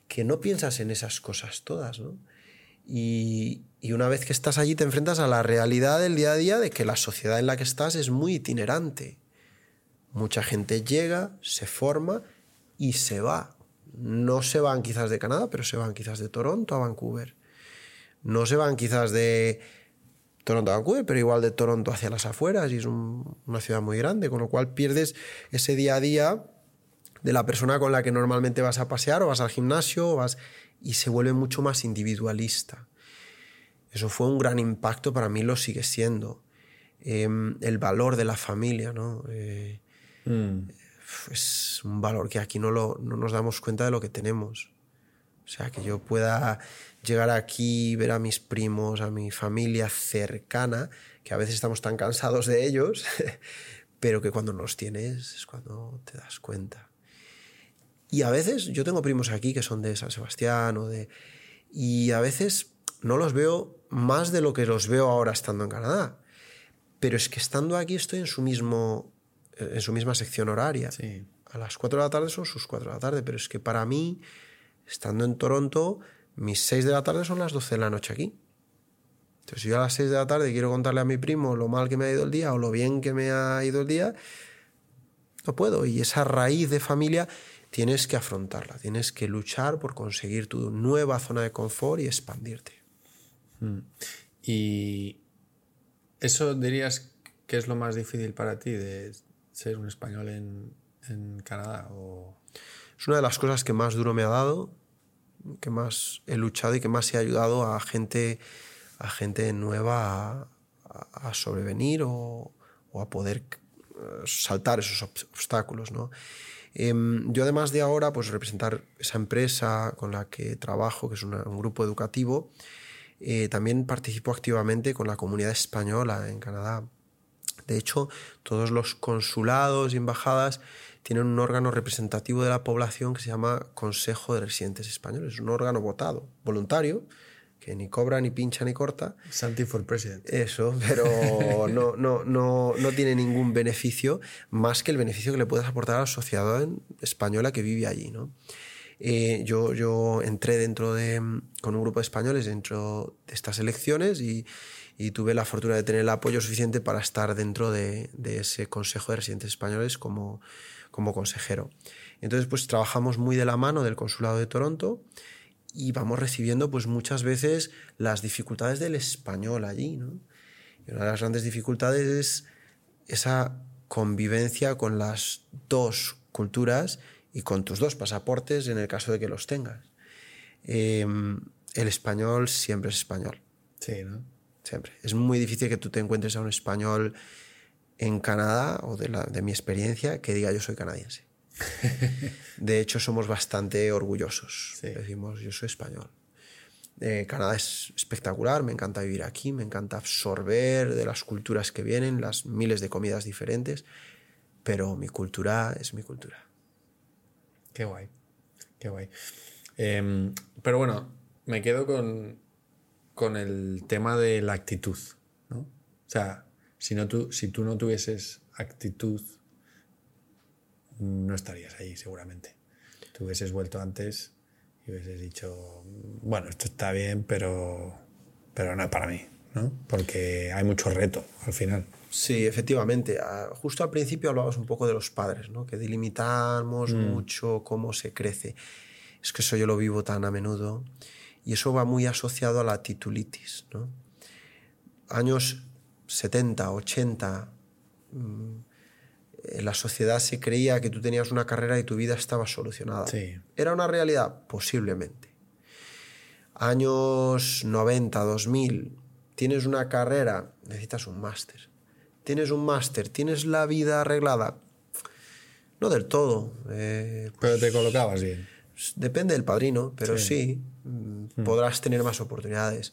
que no piensas en esas cosas todas, ¿no? Y, y una vez que estás allí te enfrentas a la realidad del día a día de que la sociedad en la que estás es muy itinerante. Mucha gente llega, se forma y se va. No se van quizás de Canadá, pero se van quizás de Toronto a Vancouver. No se van quizás de Toronto a Vancouver, pero igual de Toronto hacia las afueras y es un- una ciudad muy grande, con lo cual pierdes ese día a día de la persona con la que normalmente vas a pasear o vas al gimnasio o vas y se vuelve mucho más individualista. Eso fue un gran impacto, para mí lo sigue siendo. Em, el valor de la familia, ¿no? Eh, mm, es un valor que aquí no, lo, no nos damos cuenta de lo que tenemos. O sea, que yo pueda llegar aquí, ver a mis primos, a mi familia cercana, que a veces estamos tan cansados de ellos, pero que cuando los tienes es cuando te das cuenta. Y a veces yo tengo primos aquí que son de San Sebastián o de... Y a veces no los veo más de lo que los veo ahora estando en Canadá. Pero es que estando aquí estoy en su mismo en su misma sección horaria. sí. A las 4 de la tarde son sus 4 de la tarde, pero es que para mí, estando en Toronto, mis 6 de la tarde son las 12 de la noche aquí. Entonces, si yo a las 6 de la tarde quiero contarle a mi primo lo mal que me ha ido el día o lo bien que me ha ido el día, no puedo. Y esa raíz de familia tienes que afrontarla, tienes que luchar por conseguir tu nueva zona de confort y expandirte. Y eso dirías que es lo más difícil para ti de ser un español en, en Canadá o Es una de las cosas que más duro me ha dado, que más he luchado y que más he ayudado a gente, a gente nueva a, sobrevenir o, a poder eh, saltar esos ob- obstáculos. ¿no? Em, yo además de ahora pues representar esa empresa con la que trabajo, que es un grupo educativo, eh, también participo activamente con la comunidad española en Canadá. De hecho, todos los consulados y embajadas tienen un órgano representativo de la población que se llama Consejo de Residentes Españoles. Es un órgano votado, voluntario, que ni cobra, ni pincha, ni corta. Santi for President. Eso, pero no, no, no, no tiene ningún beneficio más que el beneficio que le puedes aportar a la sociedad española que vive allí. ¿no? Eh, yo, yo entré dentro de, con un grupo de españoles dentro de estas elecciones y, y tuve la fortuna de tener el apoyo suficiente para estar dentro de, ese Consejo de Residentes Españoles como, consejero. Entonces, pues trabajamos muy de la mano del Consulado de Toronto y vamos recibiendo pues muchas veces las dificultades del español allí, una de las grandes dificultades es esa convivencia con las dos culturas y con tus dos pasaportes en el caso de que los tengas. Eh, el español siempre es español, Sí, ¿no? Siempre. Es muy difícil que tú te encuentres a un español en Canadá o de, la, de mi experiencia que diga yo soy canadiense. De hecho, somos bastante orgullosos. Sí. Decimos, yo soy español. Eh, Canadá es espectacular, me encanta vivir aquí, me encanta absorber de las culturas que vienen, las miles de comidas diferentes, pero mi cultura es mi cultura. Qué guay. Qué guay. Em, pero bueno, me quedo con, con el tema de la actitud, ¿no? O sea, si, no tú, si tú no tuvieses actitud, no estarías ahí seguramente. Tú hubieses vuelto antes y hubieses dicho, bueno, esto está bien, pero, pero no es para mí. ¿no? Porque hay mucho reto al final. Sí, efectivamente. Ah, Justo al principio hablabas un poco de los padres, ¿no? que delimitamos mucho cómo se crece. Es que eso yo lo vivo tan a menudo y eso va muy asociado a la titulitis. ¿no? Años 70, 80, mm, en la sociedad se creía que tú tenías una carrera y tu vida estaba solucionada. Sí. ¿Era una realidad? Posiblemente. Años 90, 2000, tienes una carrera, necesitas un máster. Tienes un máster, tienes la vida arreglada. No del todo. eh, Pero te colocabas bien. Depende del padrino, pero sí, mm, podrás tener más oportunidades.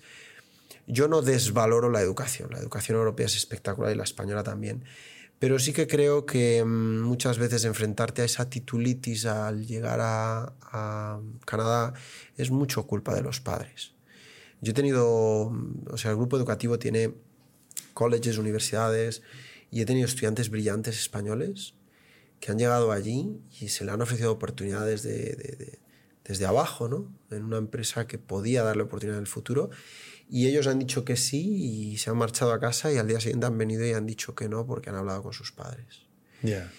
Yo no desvaloro la educación. La educación europea es espectacular y la española también. Pero sí que creo que mm, muchas veces enfrentarte a esa titulitis al llegar a, a Canadá es mucho culpa de los padres. Yo he tenido, mm, o sea, el grupo educativo tiene colleges, universidades, y he tenido estudiantes brillantes españoles que han llegado allí y se le han ofrecido oportunidades de, de- de- desde abajo, ¿no? En una empresa que podía darle oportunidad en el futuro. Y ellos han dicho que sí y se han marchado a casa y al día siguiente han venido y han dicho que no porque han hablado con sus padres. Ya.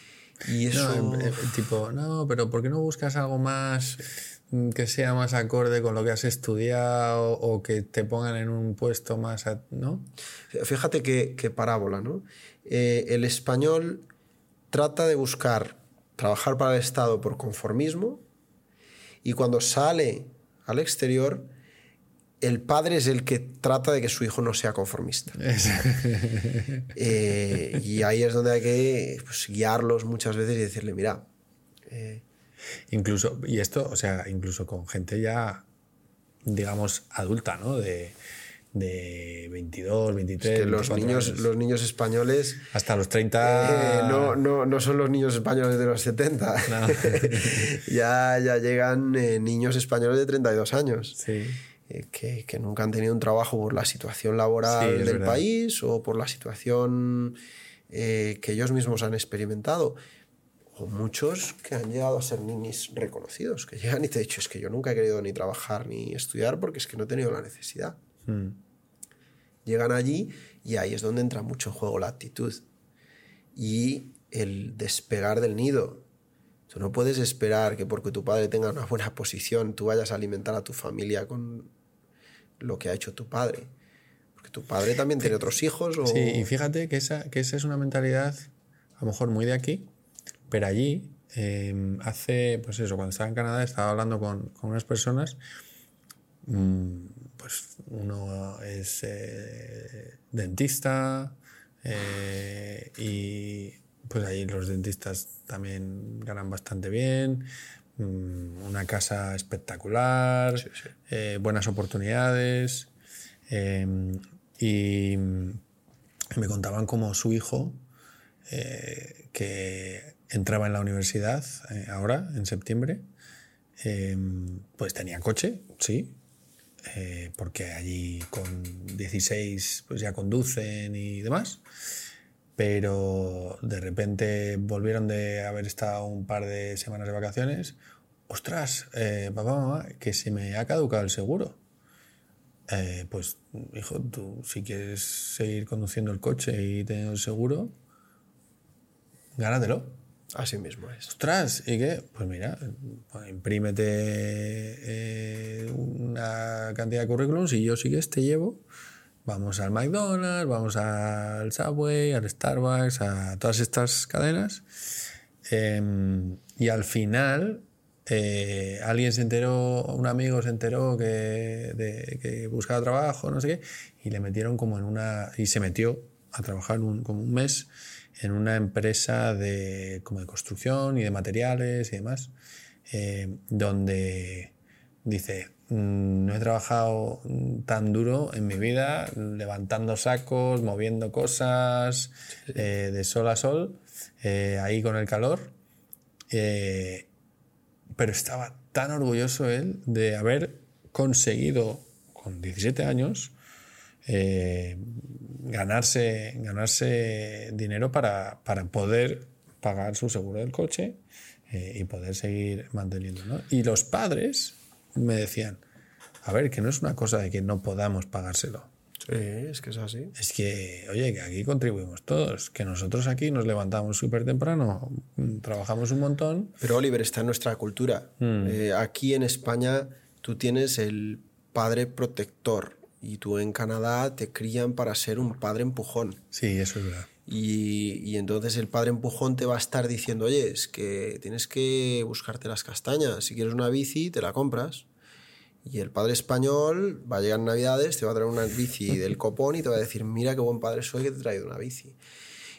Y eso... No, tipo, no, pero ¿por qué no buscas algo más mm, que sea más acorde con lo que has estudiado o que te pongan en un puesto más, a- ¿no? Fíjate qué, qué parábola, ¿no? Eh, el español trata de buscar trabajar para el Estado por conformismo y cuando sale al exterior, el padre es el que trata de que su hijo no sea conformista. Eh, y ahí es donde hay que pues, guiarlos muchas veces y decirle, mira, eh, Incluso, y esto, o sea, incluso con gente ya, digamos, adulta, ¿no? De, de 22, 23, que los 24 niños, años. los niños españoles Hasta los 30. Eh, no, no, no son los niños españoles de los 70. ya, ya llegan eh, niños españoles de 32 años. Sí. eh, que, que nunca han tenido un trabajo por la situación laboral Sí, es del verdad. país o por la situación eh, que ellos mismos han experimentado. O muchos que han llegado a ser ninis reconocidos, que llegan y te han dicho, es que yo nunca he querido ni trabajar ni estudiar porque es que no he tenido la necesidad. Mm. Llegan allí y ahí es donde entra mucho en juego la actitud y el despegar del nido. Tú no puedes esperar que porque tu padre tenga una buena posición tú vayas a alimentar a tu familia con lo que ha hecho tu padre. Porque tu padre también tiene otros hijos o... Sí, y fíjate que esa, que esa es una mentalidad, a lo mejor muy de aquí, pero allí, eh, hace, pues eso, cuando estaba en Canadá, estaba hablando con, con unas personas, pues uno es eh, dentista eh, y pues allí los dentistas también ganan bastante bien, mm, una casa espectacular, Sí, sí. eh, buenas oportunidades eh, y me contaban como su hijo que entraba en la universidad ahora, en septiembre, eh, pues tenía coche, sí, eh, porque allí con 16 pues ya conducen y demás, pero de repente volvieron de haber estado un par de semanas de vacaciones, ostras, eh, papá, mamá, que se me ha caducado el seguro. Eh, pues, hijo, tú si quieres seguir conduciendo el coche y teniendo el seguro, gánatelo. Así mismo es. Ostras, ¿y qué? Pues mira, pues imprímete eh, una cantidad de currículums y yo sí que te llevo. Vamos al McDonald's, vamos al Subway, al Starbucks, a todas estas cadenas. Em, y al final, eh, alguien se enteró, un amigo se enteró que, de- que buscaba trabajo, no sé qué, y le metieron como en una. y se metió a trabajar un- como un mes en una empresa de, como de construcción y de materiales y demás, eh, donde dice, "Mm, no he trabajado tan duro en mi vida, levantando sacos, moviendo cosas, eh, de sol a sol, eh, ahí con el calor, eh, pero estaba tan orgulloso él de haber conseguido con 17 años ganarse, ganarse dinero para, para poder pagar su seguro del coche eh, y poder seguir manteniendo. ¿no? Y los padres me decían, a ver, que no es una cosa de que no podamos pagárselo. Sí, es que es así. Es que, oye, que aquí contribuimos todos, que nosotros aquí nos levantamos súper temprano, mm, trabajamos un montón. Pero Oliver, está en nuestra cultura. Eh, aquí en España tú tienes el padre protector y tú en Canadá te crían para ser un padre empujón. Sí, eso es verdad. Y, y, entonces el padre empujón te va a estar diciendo, oye, es que tienes que buscarte las castañas. Si quieres una bici, te la compras. Y el padre español va a llegar en Navidades, te va a traer una bici del copón y te va a decir, mira qué buen padre soy que te he traído una bici.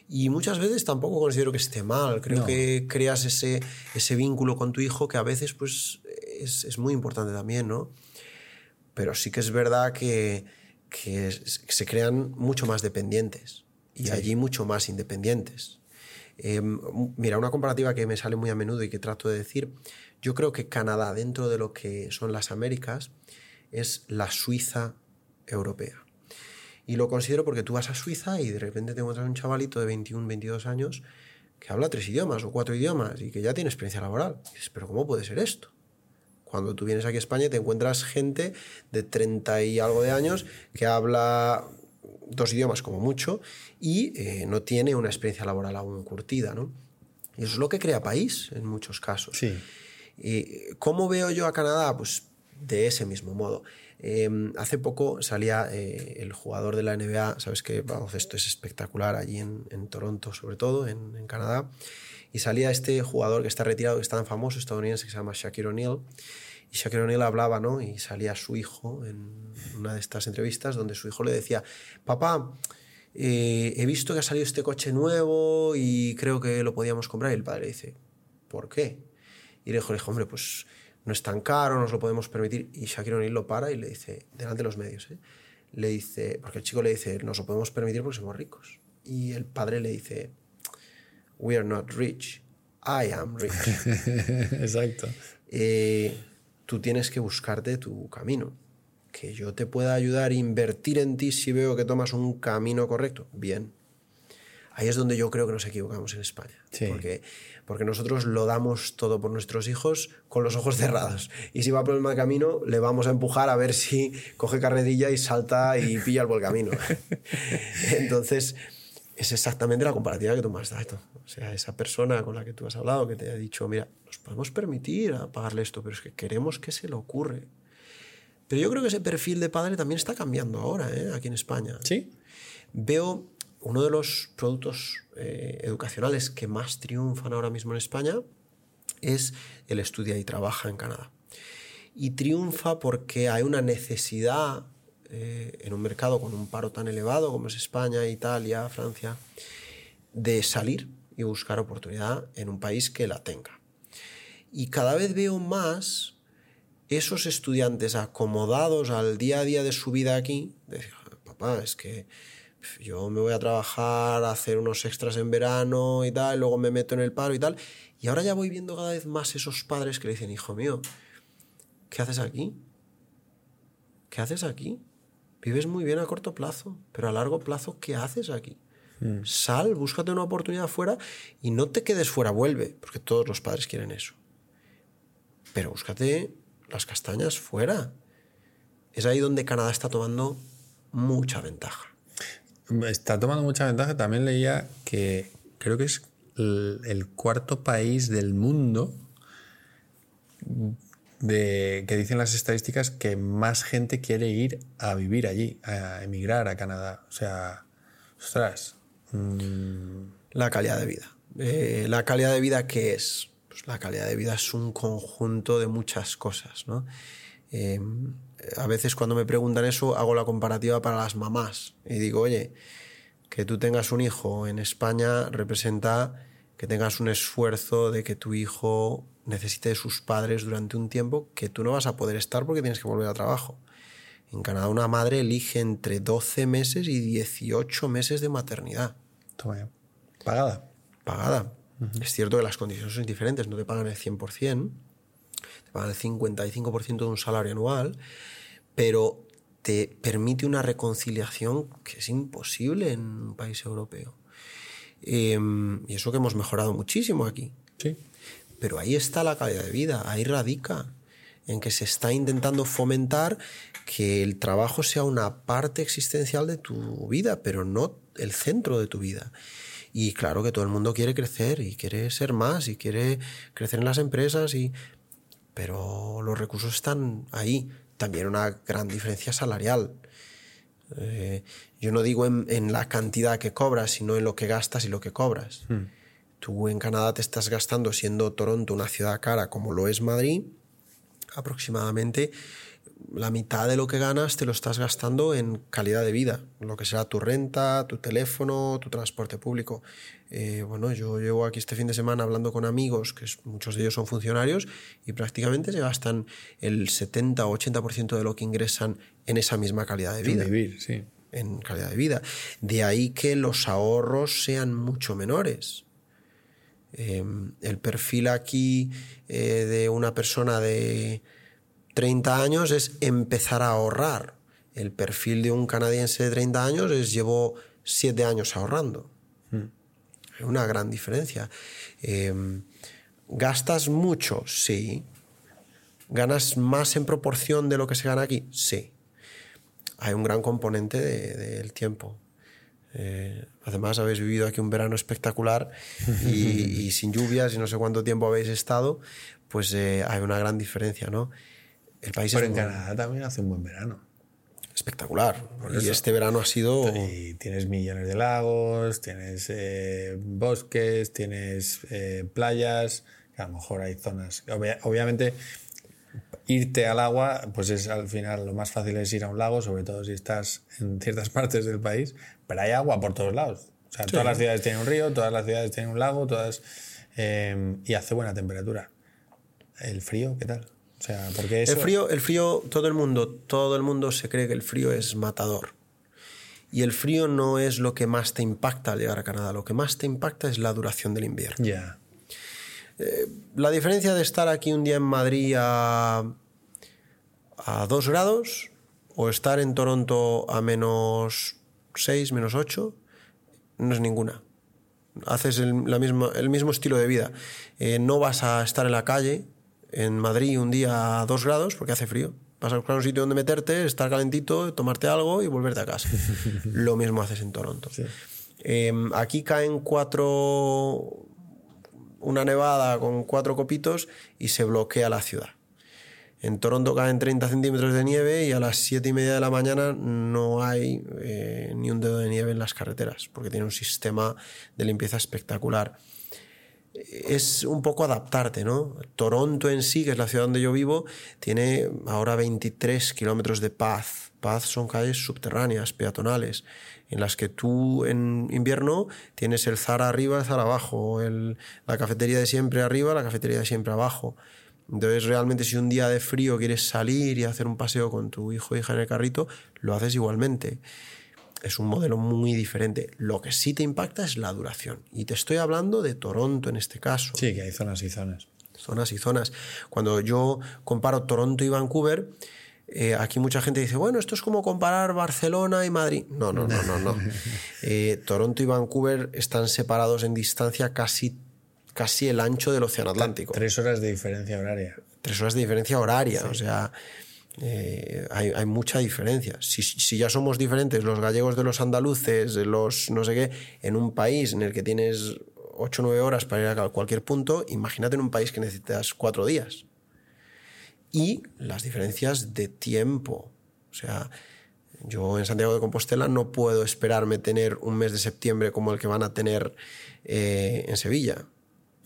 Y muchas veces tampoco considero que esté mal. Creo No. que creas ese, ese vínculo con tu hijo que a veces pues, es, es muy importante también, ¿no? Pero sí que es verdad que, que se crean mucho más dependientes y Sí. allí mucho más independientes. Eh, mira, una comparativa que me sale muy a menudo y que trato de decir, yo creo que Canadá, dentro de lo que son las Américas, es la Suiza europea. Y lo considero porque tú vas a Suiza y de repente te encuentras un chavalito de 21, 22 años que habla tres idiomas o cuatro idiomas y que ya tiene experiencia laboral. Y dices, pero ¿cómo puede ser esto? Cuando tú vienes aquí a España te encuentras gente de 30 y algo de años que habla dos idiomas como mucho y eh, no tiene una experiencia laboral aún curtida, ¿no? Y eso es lo que crea país en muchos casos. Sí. ¿Y ¿Cómo veo yo a Canadá? Pues de ese mismo modo. Eh, hace poco salía eh, el jugador de la NBA, sabes que baloncesto es espectacular allí en, en Toronto, sobre todo, en, en Canadá, y salía este jugador que está retirado, que es tan famoso, estadounidense, que se llama Shaquille O'Neal, y Shaquille O'Neal hablaba, ¿no? Y salía su hijo en una de estas entrevistas donde su hijo le decía, papá, eh, he visto que ha salido este coche nuevo y creo que lo podíamos comprar. Y el padre dice, ¿por qué? Y le dijo, le dijo, hombre, pues no es tan caro, nos lo podemos permitir. Y Shaquille O'Neal lo para y le dice, delante de los medios, ¿eh? le dice, porque el chico le dice, nos lo podemos permitir porque somos ricos. Y el padre le dice, we are not rich, I am rich. Exacto. Eh, tú tienes que buscarte tu camino. Que yo te pueda ayudar a invertir en ti si veo que tomas un camino correcto. Bien. Ahí es donde yo creo que nos equivocamos en España. Sí. Porque, porque nosotros lo damos todo por nuestros hijos con los ojos cerrados. Y si va por el mal camino, le vamos a empujar a ver si coge carrerilla y salta y pilla el buen camino. Entonces, es exactamente la comparativa que tú me has dado. O sea, esa persona con la que tú has hablado, que te ha dicho, mira, nos podemos permitir a pagarle esto, pero es que queremos que se le ocurre. Pero yo creo que ese perfil de padre también está cambiando ahora, ¿eh? aquí en España. Sí. Veo uno de los productos eh, educacionales que más triunfan ahora mismo en España es el estudia y trabaja en Canadá. Y triunfa porque hay una necesidad eh, en un mercado con un paro tan elevado como es España, Italia, Francia, de salir y buscar oportunidad en un país que la tenga. Y cada vez veo más esos estudiantes acomodados al día a día de su vida aquí, de decir, papá, es que yo me voy a trabajar, a hacer unos extras en verano y tal, luego me meto en el paro y tal. Y ahora ya voy viendo cada vez más esos padres que le dicen, hijo mío, ¿qué haces aquí? ¿Qué haces aquí? Vives muy bien a corto plazo, pero a largo plazo, ¿qué haces aquí? Sal, búscate una oportunidad fuera y no te quedes fuera, vuelve, porque todos los padres quieren eso. Pero búscate las castañas fuera. Es ahí donde Canadá está tomando mucha ventaja. Está tomando mucha ventaja. También leía que creo que es el, el cuarto país del mundo de, que dicen las estadísticas que más gente quiere ir a vivir allí, a emigrar a Canadá. O sea, ostras. mm, La calidad de vida. Eh, ¿La calidad de vida qué es? Pues la calidad de vida es un conjunto de muchas cosas, ¿no? Eh, a veces cuando me preguntan eso hago la comparativa para las mamás y digo, oye, que tú tengas un hijo en España representa que tengas un esfuerzo de que tu hijo necesite de sus padres durante un tiempo que tú no vas a poder estar porque tienes que volver a trabajo. En Canadá una madre elige entre 12 meses y 18 meses de maternidad toma. Pagada. pagada. Es cierto que las condiciones son diferentes, no te pagan el 100%, te pagan el 55% de un salario anual, pero te permite una reconciliación que es imposible en un país europeo. Eh, y eso que hemos mejorado muchísimo aquí. Sí. Pero ahí está la calidad de vida, ahí radica. en que se está intentando fomentar que el trabajo sea una parte existencial de tu vida, pero no el centro de tu vida. Y claro que todo el mundo quiere crecer y quiere ser más y quiere crecer en las empresas, y... pero los recursos están ahí. También una gran diferencia salarial. Eh, yo no digo en, la cantidad que cobras, sino en lo que gastas y lo que cobras. Hmm. Tú en Canadá te estás gastando, siendo Toronto una ciudad cara como lo es Madrid, aproximadamente la mitad de lo que ganas te lo estás gastando en calidad de vida, lo que será tu renta, tu teléfono, tu transporte público. Eh, bueno, yo llevo aquí este fin de semana hablando con amigos, que muchos de ellos son funcionarios, y prácticamente se gastan el 70 o 80% de lo que ingresan en esa misma calidad de vida. vivir, sí. En calidad de vida. De ahí que los ahorros sean mucho menores. Em, el perfil aquí eh, de una persona de 30 años es empezar a ahorrar. El perfil de un canadiense de 30 años es llevo 7 años ahorrando. Es una gran diferencia. Em, ¿Gastas mucho? Sí. ¿Ganas más en proporción de lo que se gana aquí? Sí. Hay un gran componente del tiempo. Eh, además, habéis vivido aquí un verano espectacular y, sin lluvias y no sé cuánto tiempo habéis estado, pues eh, hay una gran diferencia, ¿no? El país Pero en Canadá también hace un buen verano. Espectacular. y este verano ha sido... Y tienes millones de lagos, tienes eh, bosques, tienes playas, a lo mejor hay zonas... obviamente irte al agua, pues es al final lo más fácil es ir a un lago, sobre todo si estás en ciertas partes del país, pero hay agua por todos lados. O sea, todas las ciudades tienen un río, todas las ciudades tienen un lago, todas em, y hace buena temperatura. ¿El frío qué tal? O sea, porque El frío, el frío, todo el mundo, todo el mundo se cree que el frío es matador. Y el frío no es lo que más te impacta al llegar a Canadá. Lo que más te impacta es la duración del invierno. Ya. Eh, la diferencia de estar aquí un día en Madrid a, a 2 grados o estar en Toronto a menos 6, menos 8, no es ninguna. Haces el, la misma, el mismo estilo de vida. Eh, no vas a estar en la calle en Madrid un día a 2 grados porque hace frío. Vas a buscar un sitio donde meterte, estar calentito, tomarte algo y volverte a casa. Lo mismo haces en Toronto. Em, aquí caen cuatro una nevada con cuatro copitos y se bloquea la ciudad. En Toronto caen 30 centímetros de nieve y a las 7 y media de la mañana no hay eh, ni un dedo de nieve en las carreteras, porque tiene un sistema de limpieza espectacular. Es un poco adaptarte, ¿no? Toronto en sí, que es la ciudad donde yo vivo, tiene ahora 23 kilómetros de paz. Paz son calles subterráneas, peatonales en las que tú en invierno tienes el Zara arriba, el Zara abajo, el, la cafetería de siempre arriba, la cafetería de siempre abajo. Entonces, realmente, si un día de frío quieres salir y hacer un paseo con tu hijo o hija en el carrito, lo haces igualmente. Es un modelo muy diferente. Lo que sí te impacta es la duración. Y te estoy hablando de Toronto en este caso. Sí, que hay zonas y zonas. Zonas y zonas. Cuando yo comparo Toronto y Vancouver, eh, aquí mucha gente dice, bueno, esto es como comparar Barcelona y Madrid. No, no, no, no, no. Eh, Toronto y Vancouver están separados en distancia casi, casi el ancho del Océano Atlántico. Tres horas de diferencia horaria. Tres horas de diferencia horaria, o sea, eh, hay, hay, mucha diferencia. Si, si, ya somos diferentes los gallegos de los andaluces, los no sé qué, en un país en el que tienes ocho o nueve horas para ir a cualquier punto, imagínate en un país que necesitas cuatro días y las diferencias de tiempo. O sea, yo en Santiago de Compostela no puedo esperarme tener un mes de septiembre como el que van a tener eh, en Sevilla.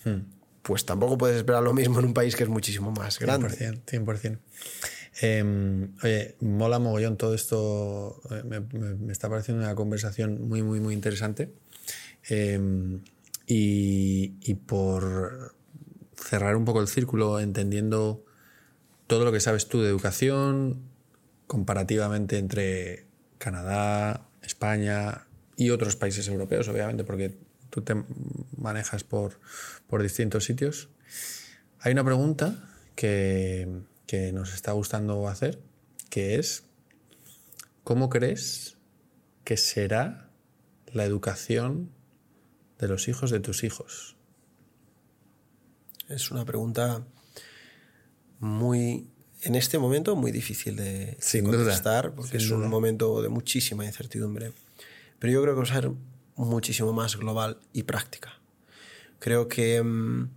Hmm. Pues tampoco puedes esperar lo mismo en un país que es muchísimo más grande. 100%. 100%. Em, oye, mola mogollón todo esto. Eh, me, está pareciendo una conversación muy, muy, muy interesante. Em, y, y por cerrar un poco el círculo, entendiendo todo lo que sabes tú de educación comparativamente entre Canadá, España y otros países europeos, obviamente, porque tú te manejas por, distintos sitios. Hay una pregunta que, que nos está gustando hacer, que es, ¿cómo crees que será la educación de los hijos de tus hijos? Es una pregunta muy en este momento muy difícil de, Sin contestar duda, porque sin es un momento de muchísima incertidumbre. Pero yo creo que va a ser muchísimo más global y práctica. Creo que, mm,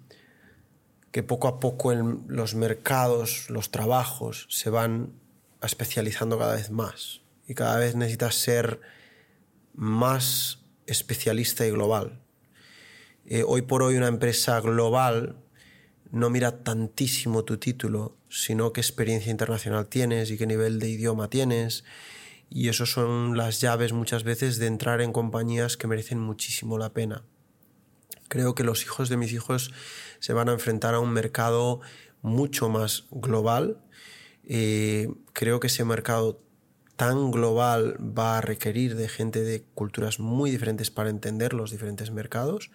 que poco a poco los mercados, los trabajos se van especializando cada vez más y cada vez necesitas ser más especialista y global. Eh, hoy por hoy una empresa global no mira tantísimo tu título, sino qué experiencia internacional tienes y qué nivel de idioma tienes. Y eso son las llaves muchas veces de entrar en compañías que merecen muchísimo la pena. Creo que los hijos de mis hijos se van a enfrentar a un mercado mucho más global. Eh, creo que ese mercado tan global va a requerir de gente de culturas muy diferentes para entender los diferentes mercados.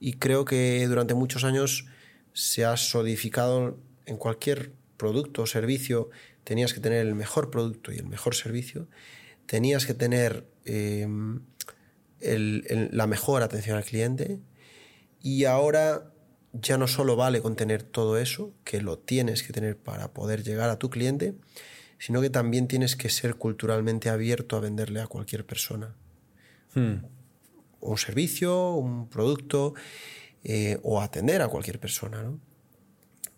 Y creo que durante muchos años se ha solidificado en cualquier producto o servicio, tenías que tener el mejor producto y el mejor servicio, tenías que tener eh, la mejor atención al cliente y ahora ya no solo vale con tener todo eso, que lo tienes que tener para poder llegar a tu cliente, sino que también tienes que ser culturalmente abierto a venderle a cualquier persona Hmm. un servicio, un producto eh, o atender a cualquier persona. ¿no?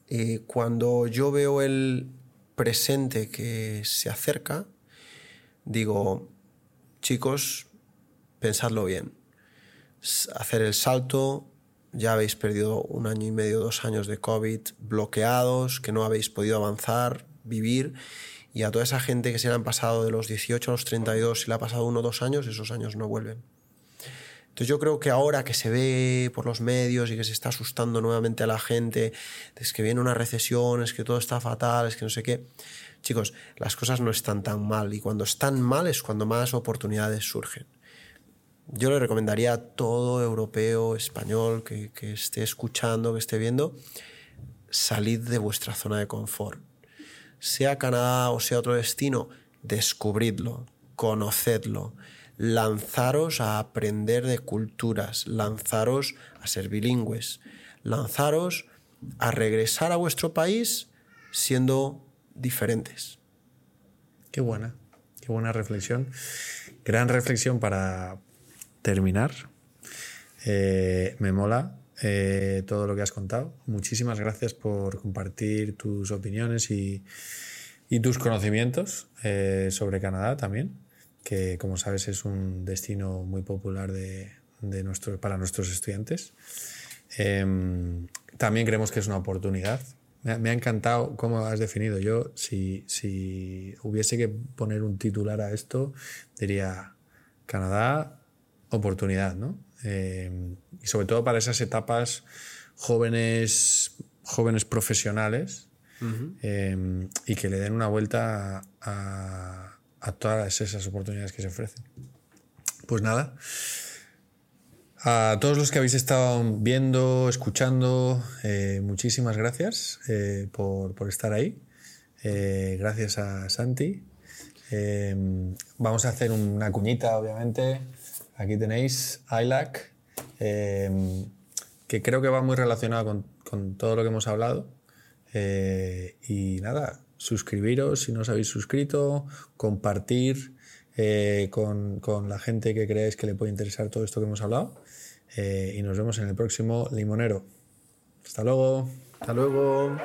Eh, cuando yo veo el presente que se acerca, digo, chicos, pensadlo bien. Hacer el salto, ya habéis perdido un año y medio, dos años de COVID bloqueados, que no habéis podido avanzar, vivir. Y a toda esa gente que se le han pasado de los 18 a los 32, si le ha pasado uno o dos años, esos años no vuelven. Entonces yo creo que ahora que se ve por los medios y que se está asustando nuevamente a la gente, es que viene una recesión, es que todo está fatal, es que no sé qué, chicos, las cosas no están tan mal y cuando están mal es cuando más oportunidades surgen. Yo le recomendaría a todo europeo, español, que, esté escuchando, que esté viendo, salid de vuestra zona de confort. Sea Canadá o sea otro destino, descubridlo, conocedlo, lanzaros a aprender de culturas, lanzaros a ser bilingües, lanzaros a regresar a vuestro país siendo diferentes. Qué buena, qué buena reflexión. Gran reflexión para terminar. Eh, me mola eh, todo lo que has contado. Muchísimas gracias por compartir tus opiniones y, tus conocimientos eh, sobre Canadá también, que como sabes es un destino muy popular de, de para nuestros estudiantes. Em, también creemos que es una oportunidad. Me me ha encantado cómo has definido. Yo, si, si hubiese que poner un titular a esto, diría Canadá, oportunidad, ¿no? Em, y sobre todo para esas etapas jóvenes, jóvenes profesionales em, y que le den una vuelta a, a todas esas oportunidades que se ofrecen. Pues nada, a todos los que habéis estado viendo, escuchando, eh, muchísimas gracias eh, por, por estar ahí. Eh, gracias a Santi. Eh, vamos a hacer una cuñita, obviamente. Aquí tenéis ILAC, eh, que creo que va muy relacionado con, con todo lo que hemos hablado. Eh, y nada, suscribiros si no os habéis suscrito, compartir eh, con, con la gente que creáis que le puede interesar todo esto que hemos hablado. Eh, y nos vemos en el próximo Limonero. Hasta luego. Hasta luego.